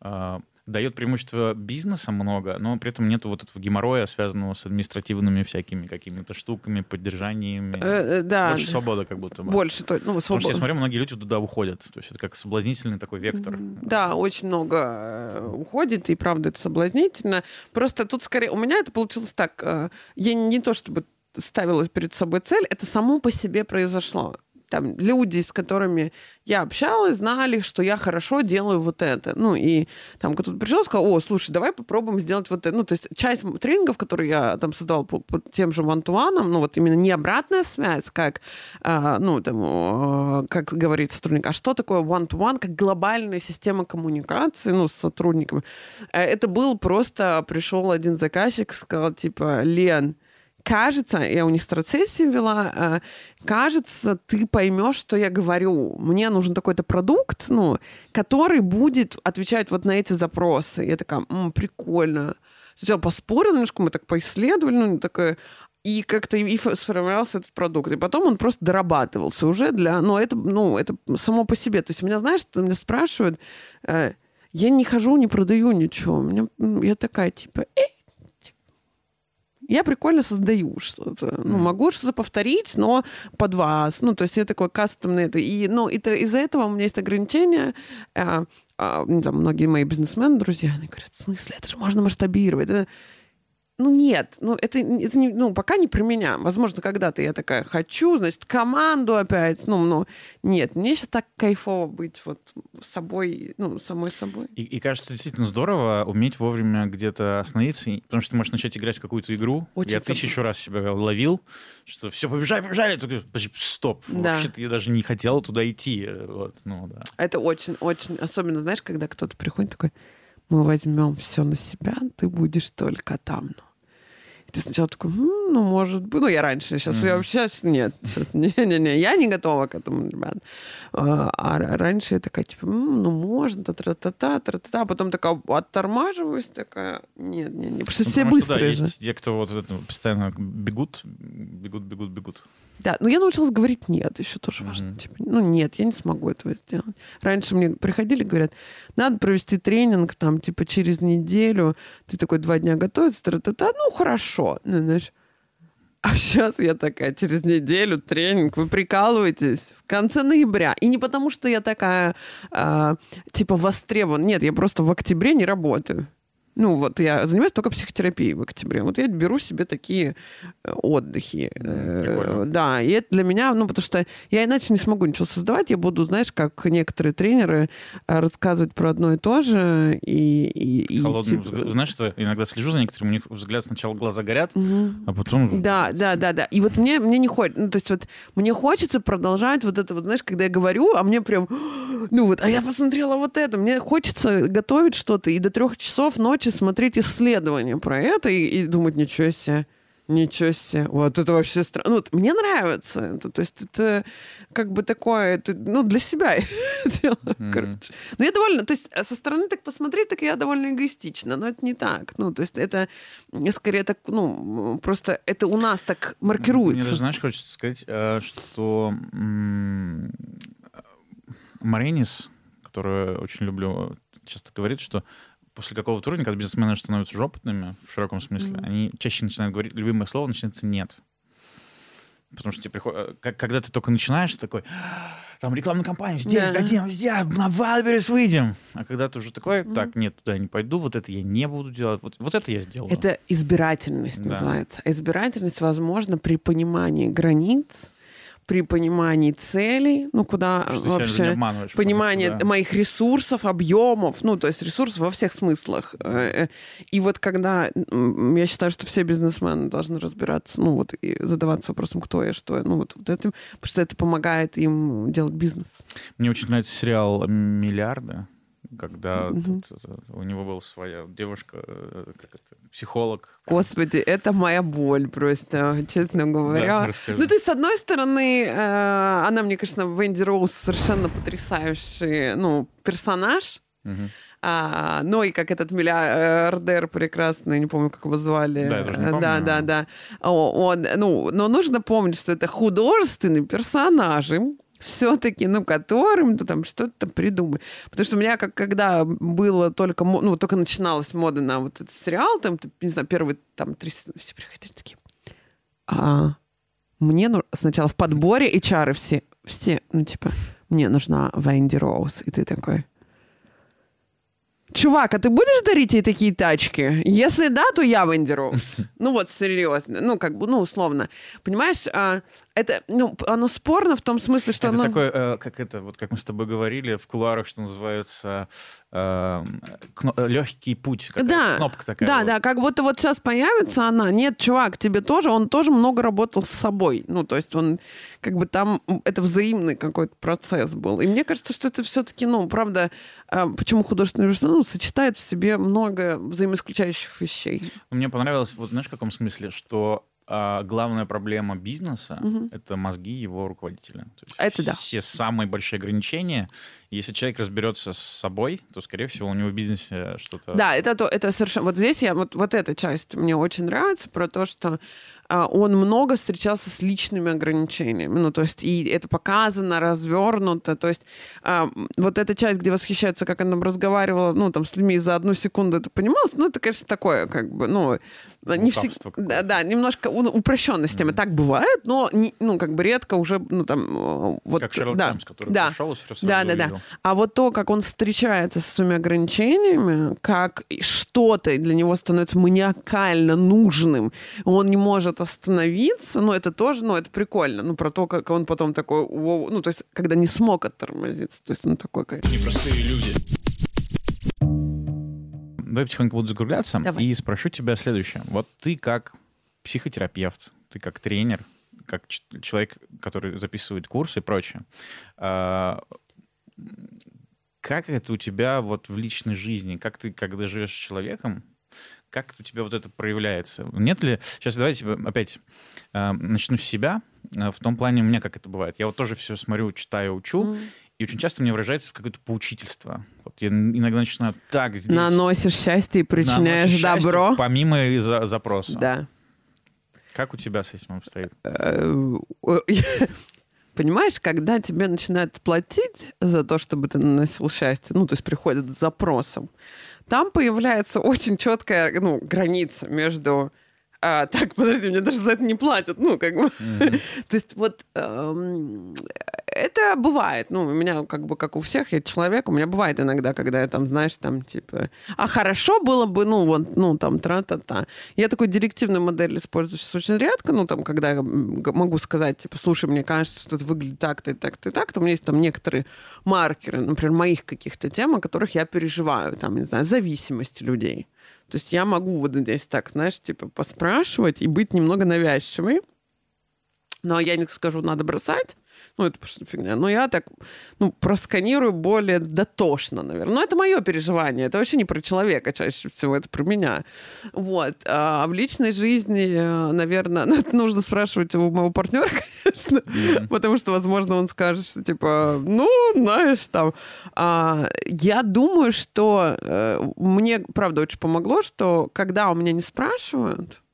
э, дает преимущество бизнеса много, но при этом нет вот этого геморроя, связанного с административными всякими какими-то штуками, поддержаниями. Э, э, да. Больше свобода как будто бы. Больше, то, ну, свобода. Потому что я смотрю, многие люди туда уходят. То есть это как соблазнительный такой вектор. Да, очень много э, уходит, и правда это соблазнительно. Просто тут скорее... У меня это получилось так. Э, я не то чтобы ставила перед собой цель, это само по себе произошло там люди, с которыми я общалась, знали, что я хорошо делаю вот это. Ну, и там кто-то пришел и сказал, о, слушай, давай попробуем сделать вот это. Ну, то есть часть тренингов, которые я там создавал по, по тем же вантуанам, ну, вот именно не обратная связь, как, а, ну, там, а, как говорит сотрудник, а что такое one-to-one, как глобальная система коммуникации, ну, с сотрудниками. Э, это был просто, пришел один заказчик, сказал, типа, Лен, кажется, я у них страцессии вела, э, кажется, ты поймешь, что я говорю. Мне нужен такой-то продукт, ну, который будет отвечать вот на эти запросы. Я такая, М, прикольно. Сначала поспорила немножко, мы так поисследовали, ну, такая, и как-то и сформировался этот продукт. И потом он просто дорабатывался уже для... Ну, это, ну, это само по себе. То есть меня, знаешь, меня спрашивают, э, я не хожу, не продаю ничего. Меня, я такая, типа, э, я прикольно создаю что-то. Ну, могу что-то повторить, но под вас. Ну, то есть я такой кастомный. Это. И, ну, это, из-за этого у меня есть ограничения. А, а, там, многие мои бизнесмены, друзья, они говорят, в смысле, это же можно масштабировать. Ну нет, ну это, это не, ну пока не про меня. Возможно, когда-то я такая хочу, значит, команду опять. Ну, ну нет, мне сейчас так кайфово быть вот собой, ну самой собой. И, и кажется действительно здорово уметь вовремя где-то остановиться, потому что ты можешь начать играть в какую-то игру. Очень я тысячу раз себя ловил, что все побежали, побежали, только стоп. Да. Вообще-то я даже не хотел туда идти. Вот, ну да. Это очень, очень, особенно знаешь, когда кто-то приходит такой, мы возьмем все на себя, ты будешь только там. Ну, И ты сначала такой, «М, ну, может быть. Ну, я раньше, сейчас, я, сейчас нет. [LAUGHS] Сейчас, не-не-не, я не готова к этому, ребят. А, а раньше я такая, типа, «М, ну, можно, тра-та-та, тра-та-та. Потом такая оттормаживаюсь, такая, нет, нет, нет. Потому что Ну, все потому что, да, быстрые же. есть те, кто вот это постоянно бегут, бегут, бегут, бегут. Да, но я научилась говорить нет, еще тоже важно. Мгм. Типа, ну нет, я не смогу этого сделать. Раньше мне приходили, говорят, надо провести тренинг там, типа, через неделю. Ты такой два дня готовиться, тра-та-та, ну хорошо. Ну, знаешь. [LAUGHS] А сейчас я такая, через неделю тренинг, вы прикалываетесь в конце ноября. И не потому, что я такая, а, типа, востребован. Нет, я просто в октябре не работаю. Ну, вот я занимаюсь только психотерапией в октябре. Вот я беру себе такие э, отдыхи. Э, прикольно. Да, и это для меня, ну, потому что я иначе не смогу ничего создавать. Я буду, знаешь, как некоторые тренеры э, рассказывать про одно и то же. И, и, и, Холодным типа, взгляд- Знаешь, что иногда слежу за некоторыми, у них взгляд сначала глаза горят, мгм. а потом... Да, да, да, да. И вот мне, мне не хочется, ну, то есть вот мне хочется продолжать вот это вот, знаешь, когда я говорю, а мне прям, ну вот, а я посмотрела вот это, мне хочется готовить что-то и до трех часов ночи смотреть исследования про это и, и думать, ничего себе, Ничего себе. Вот это вообще странно. Ну, вот мне нравится это. То есть это как бы такое, это, ну, для себя [LAUGHS] делаю, Мгм. короче. Но я довольна, то есть а со стороны так посмотреть, так я довольно эгоистична, но это не так. Ну, то есть это скорее так, ну, просто это у нас так Мне маркируется. даже, знаешь, хочется сказать, э, что Маренис, которую очень люблю, часто говорит, что после какого-то уровня, когда бизнесмены становятся уже опытными, в широком смысле, Мгм. они чаще начинают говорить, любимое слово начинается «нет». Потому что тебе приходит... как- Когда ты только начинаешь, ты такой, там рекламная кампания, здесь Да. дадим, здесь, на Вайлберрис выйдем. А когда ты уже такой, так, нет, туда я не пойду, вот это я не буду делать, вот, вот это я сделаю. Это избирательность Да. называется. Избирательность возможна при понимании границ, при понимании целей, ну куда Что вообще понимание что, да. моих ресурсов, объемов, ну то есть ресурсов во всех смыслах. Э, э, И вот когда я считаю, что все бизнесмены должны разбираться, ну вот и задаваться вопросом, кто я, что я, ну вот, вот этим, потому что это помогает им делать бизнес. Мне очень нравится сериал «Миллиарды», когда тут, э, у него была своя девушка, э, как это, психолог. Господи, это моя боль просто, честно говоря. Да, расскажи. Ну, то есть, с одной стороны, э, она, мне кажется, Венди Роуз совершенно потрясающий, ну, персонаж. Мгм. А, ну и как этот миллиардер прекрасный, не помню, как его звали. Да, я тоже не помню, Да, да, да. Он, ну, но нужно помнить, что это художественный персонаж, все-таки, ну, которым ты там что-то там придумай. Потому что у меня, как когда было только, ну, вот только начиналась мода на вот этот сериал, там, не знаю, первые там три все приходили такие, а мне ну, сначала в подборе HR все, все, ну, типа, мне нужна Венди Роуз. И ты такой, Чувак, а ты будешь дарить ей такие тачки? Если да, то я Венди Роуз. [LAUGHS] Ну вот, серьезно. Ну, как бы, ну, условно. Понимаешь, а, это, ну, оно спорно в том смысле, что Это оно... такой, э, как это, вот как мы с тобой говорили в кулуарах, что называется легкий путь. какая-то Да, Кнопка такая. Да, вот. да, как будто вот сейчас появится она. Нет, чувак, тебе тоже, он тоже много работал с собой. Ну, то есть он как бы там, это взаимный какой-то процесс был. И мне кажется, что это все-таки, ну, правда, а, почему художественный персонаж ну, сочетает в себе много взаимоисключающих вещей. Мне понравилось, вот знаешь, в каком смысле, что а, главная проблема бизнеса Мгм. это мозги его руководителя. То есть Это да. Все самые большие ограничения. Если человек разберется с собой, то, скорее всего, у него в бизнесе что-то. Да, это, то, это совершенно... Вот здесь я... Вот, вот эта часть мне очень нравится, про то, что он много встречался с личными ограничениями. Ну, то есть и это показано, развернуто. То есть а, вот эта часть, где восхищается, как она там разговаривала, ну, там, с людьми за одну секунду это понималось, ну, это, конечно, такое, как бы, ну, не. Лукавство Да, да, немножко упрощенность темы. Так бывает, но, не, ну, как бы редко уже, ну, там... э, Вот, Как Шерлок да, Холмс, который да. пришел и все Да, да, да. А вот то, как он встречается со своими ограничениями, как что-то для него становится маниакально нужным, он не может остановиться, ну, это тоже, ну, это прикольно. Ну, про то, как он потом такой, «Воу», ну, то есть, когда не смог оттормозиться. То есть, он такой, как... Непростые люди. Давай потихоньку буду закругляться Давай. и спрошу тебя следующее. Вот ты как психотерапевт, ты как тренер, как ч- человек, который записывает курсы и прочее, а, как это у тебя вот в личной жизни? Как ты, когда живешь с человеком, Как у тебя вот это проявляется? Нет ли... Сейчас давайте опять э, начну с себя. Э, в том плане у меня как это бывает. Я вот тоже все смотрю, читаю, учу, mm. и очень часто мне выражается в какое-то поучительство. Вот я иногда начинаю так здесь... Наносишь счастье и причиняешь Наносишь добро. Счастье, помимо за запроса. Да. Как у тебя с этим обстоит? Э, [LAUGHS] Понимаешь, когда тебе начинают платить за то, чтобы ты наносил счастье, ну, то есть приходят с запросом, там появляется очень четкая ну, граница между а, так, подожди, мне даже за это не платят, ну, как бы. Mm-hmm. [LAUGHS] То есть вот эм, это бывает. Ну, у меня как бы, как у всех, я человек, у меня бывает иногда, когда я там, знаешь, там, типа, а хорошо было бы, ну, вот, ну, там, тра-та-та. Я такой директивную модель использую сейчас очень редко, ну, там, когда я могу сказать, типа, слушай, мне кажется, что это выглядит так-то и так-то и так-то. У меня есть там некоторые маркеры, например, моих каких-то тем, о которых я переживаю, там, не знаю, зависимости людей. То есть я могу вот здесь так, знаешь, типа, поспрашивать и быть немного навязчивой, но я не скажу, надо бросать, ну, это просто фигня. Но я так, ну, просканирую более дотошно, наверное. Но это мое переживание. Это вообще не про человека чаще всего, это про меня. Вот. А в личной жизни, э, наверное, ну, [LAUGHS] это нужно спрашивать у моего партнера, [LAUGHS] конечно, mm-hmm. потому что, возможно, он скажет, что, типа, ну, знаешь, там... А, я думаю, что э, мне, правда, очень помогло, что когда у меня не спрашивают, а,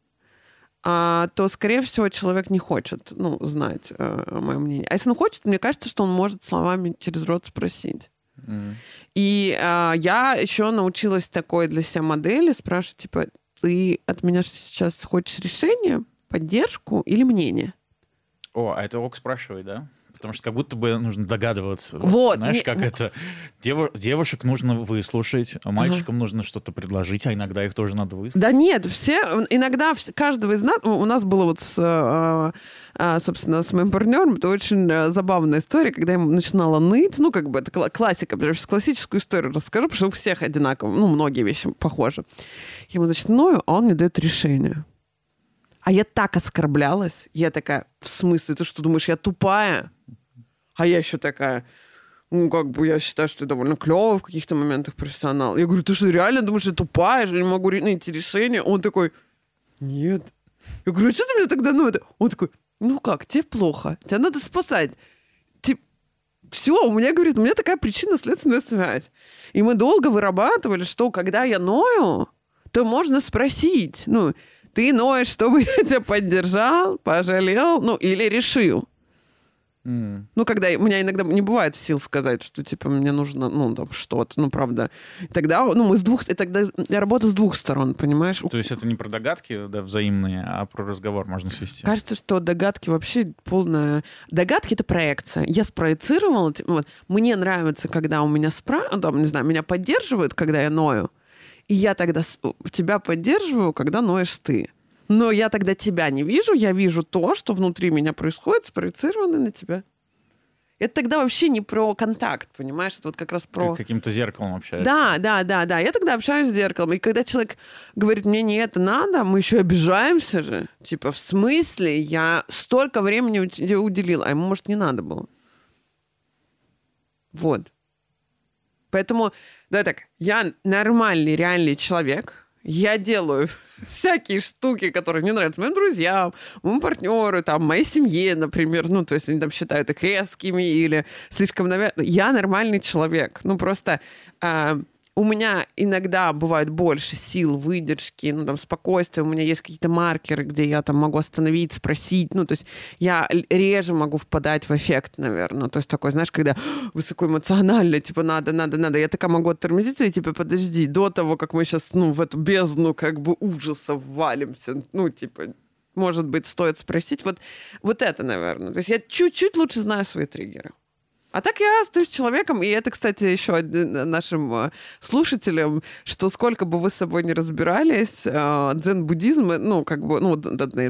то, скорее всего, человек не хочет ну, знать э, мое мнение. А если он хочет, мне кажется, что он может словами через рот спросить. Mm. И э, я еще научилась такой для себя модели спрашивать, типа, ты от меня сейчас хочешь решение, поддержку или мнение? О, а это ок спрашивает, да? Потому что как будто бы нужно догадываться. Вот. Знаешь, не... как это? Дев... Девушек нужно выслушать, а мальчикам ага. нужно что-то предложить, а иногда их тоже надо выслушать. Да нет, все, иногда каждого из нас, у нас было вот с, а, а, собственно, с моим партнером, это очень э, забавная история, когда я начинала ныть, ну, как бы это классика, я сейчас классическую историю расскажу, потому что у всех одинаково, ну, многие вещи похожи. Я ему, значит, ною, а он мне дает решение. А я так оскорблялась. Я такая, в смысле, ты что думаешь, я тупая? А я еще такая, ну, как бы я считаю, что я довольно клево в каких-то моментах профессионал. Я говорю, ты что, реально думаешь, я тупая, я не могу найти решение? Он такой, нет. Я говорю, а что ты мне тогда, ну, это? Он такой, ну как, тебе плохо, тебя надо спасать. Все, у меня, говорит, у меня такая причинно-следственная связь. И мы долго вырабатывали, что когда я ною, то можно спросить, ну, ты ноешь, чтобы [LAUGHS] я тебя поддержал, пожалел, ну, или решил. Mm. Ну, когда у меня иногда не бывает сил сказать, что типа мне нужно, ну, там что-то, ну, правда. Тогда, ну, мы с двух, и тогда я работаю с двух сторон, понимаешь? То есть это не про догадки, да, взаимные, а про разговор можно свести. Кажется, что догадки вообще полная... Догадки — это проекция. Я спроецировала, вот, мне нравится, когда у меня спра... Ну, там, не знаю, меня поддерживают, когда я ною, и я тогда тебя поддерживаю, когда ноешь ты. Но я тогда тебя не вижу, я вижу то, что внутри меня происходит, спроецированное на тебя. Это тогда вообще не про контакт, понимаешь? Это вот как раз про... каким-то зеркалом общаешься. Да, да, да, да. Я тогда общаюсь с зеркалом. И когда человек говорит, мне не это надо, мы еще обижаемся же. Типа, в смысле? Я столько времени тебе уделил, а ему, может, не надо было. Вот. Поэтому, да так, я нормальный, реальный человек, я делаю [LAUGHS] всякие штуки, которые не нравятся моим друзьям, моему партнеру, там, моей семье, например. Ну, то есть они там считают их резкими или слишком навязанными. Я нормальный человек. Ну, просто э, у меня иногда бывает больше сил, выдержки, ну, там, спокойствия. У меня есть какие-то маркеры, где я там могу остановить, спросить. Ну, то есть я реже могу впадать в эффект, наверное. То есть такой, знаешь, когда [GASPS] высокоэмоционально, типа, надо, надо, надо. Я такая могу оттормозиться и, типа, подожди, до того, как мы сейчас, ну, в эту бездну, как бы, ужаса валимся. Ну, типа, может быть, стоит спросить. Вот, вот это, наверное. То есть я чуть-чуть лучше знаю свои триггеры. А так я остаюсь человеком, и это, кстати, еще нашим э, слушателям, что сколько бы вы с собой не разбирались, э, дзен-буддизм, э, ну, как бы, ну,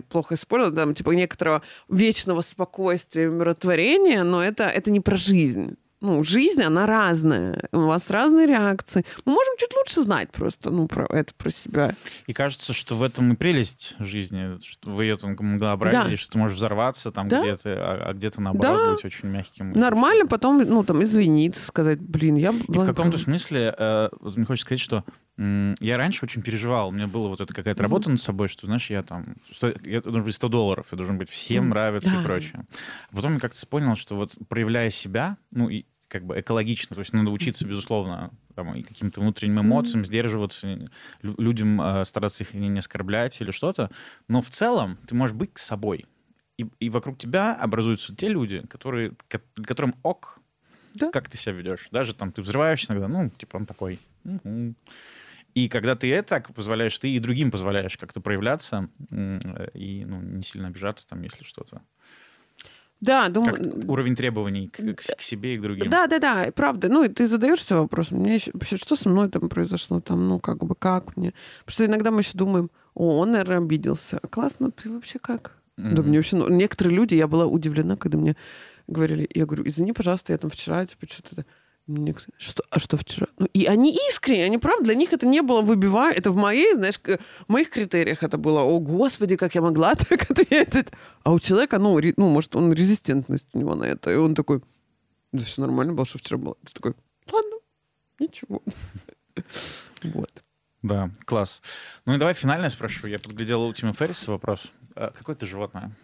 плохо использовал, там, типа, некоторого вечного спокойствия, умиротворения, но это, это не про жизнь ну, жизнь, она разная. У вас разные реакции. Мы можем чуть лучше знать просто, ну, про это, про себя. И кажется, что в этом и прелесть жизни, что в ее там многообразии, да. что ты можешь взорваться там да. где-то, а, а где-то наоборот да. быть очень мягким. Нормально потом, ну, там, извиниться, сказать, блин, я... И в каком-то смысле, э, вот мне хочется сказать, что я раньше очень переживал. У меня была вот эта какая-то работа над собой, что, знаешь, я там... Что, я должен быть 100 долларов, я должен быть всем нравиться да, и прочее. А потом я как-то понял, что вот проявляя себя, ну, и как бы экологично, то есть надо учиться, безусловно, там, и каким-то внутренним эмоциям, сдерживаться, людям э, стараться их не, оскорблять или что-то. Но в целом ты можешь быть собой. И, и вокруг тебя образуются те люди, которые, которым ок, да. как ты себя ведешь. Даже там ты взрываешься иногда, ну, типа он такой. Угу. И когда ты это так позволяешь, ты и другим позволяешь как-то проявляться и ну, не сильно обижаться там, если что-то. Да, думаю... уровень требований к, к, к себе и к другим. Да, да, да, правда. Ну, и ты задаешься вопросом, мне еще, вообще, что со мной там произошло, там, ну, как бы, как мне? Потому что иногда мы еще думаем, о, он, наверное, обиделся. Классно, ты вообще как? Mm-hmm. Да, мне вообще, ну, некоторые люди, я была удивлена, когда мне говорили, я говорю, извини, пожалуйста, я там вчера, типа, что-то что, а что вчера? Ну, и они искренне, они, правда, для них это не было выбивая. Это в моей, знаешь, в моих критериях это было, о, господи, как я могла [LAUGHS] так ответить. А у человека, ну, ре, ну может, он резистентность у него на это. И он такой, да все нормально было, что вчера было. Ты такой, ладно, ничего. [LAUGHS] Вот. Да, класс. Ну и давай финально спрошу. Я подглядел у Тима Ферриса вопрос. А какое ты животное?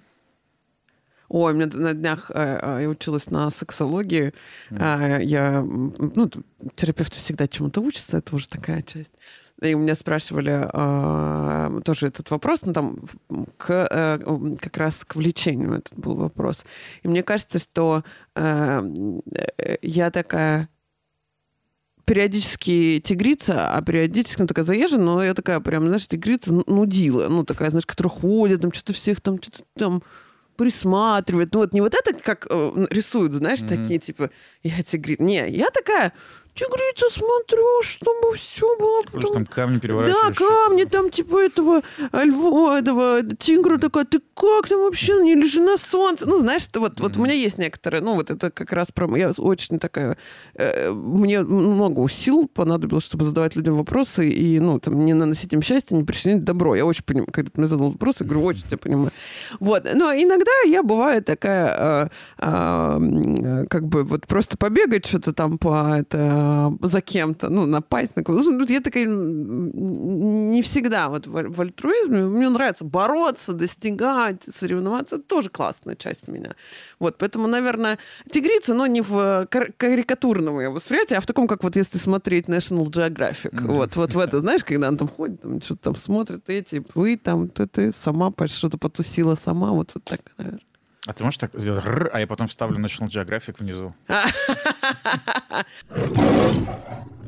Ой, мне на днях э, э, я училась на сексологии. Mm. Я, ну, терапевт всегда чему-то учится, это уже такая часть. И у меня спрашивали э, тоже этот вопрос, ну там к, э, как раз к влечению этот был вопрос. И мне кажется, что э, я такая периодически тигрица, а периодически, ну, такая заезжена, но я такая прям, знаешь, тигрица нудила, ну, такая, знаешь, которая ходит, там, что-то всех там, что-то там присматривает. Ну вот не вот это, как э, рисуют, знаешь, mm-hmm. такие, типа, я тигрица. Не, я такая, тигрица, смотрю, чтобы все было... Потом... там камни переворачиваешь. Да, камни там, типа, этого льва, этого тигра такая, ты как там вообще, не лежи на солнце? Ну, знаешь, это вот, mm. вот у меня есть некоторые, ну, вот это как раз про... Я очень такая... Э, мне много сил понадобилось, чтобы задавать людям вопросы и, ну, там, не наносить им счастье, не причинить добро. Я очень понимаю, когда ты мне задал вопрос, я говорю, очень тебя понимаю. Вот. Но иногда я бываю такая, э, э, как бы, вот просто побегать что-то там по это э, за кем-то, ну, напасть на кого-то. Ну, я такая не всегда вот в, в альтруизме. Мне нравится бороться, достигать, соревноваться. Это тоже классная часть меня. Вот, поэтому, наверное, тигрица, но не в кар- карикатурном ее восприятии, а в таком, как вот если смотреть National Geographic. Mm-hmm. Вот, вот в это, знаешь, когда он там ходит, там что-то там смотрит, эти, вы там, ты, ты сама что-то потусила сама, вот, вот так, наверное. А ты можешь так сделать, а я потом вставлю National Geographic внизу? [LAUGHS]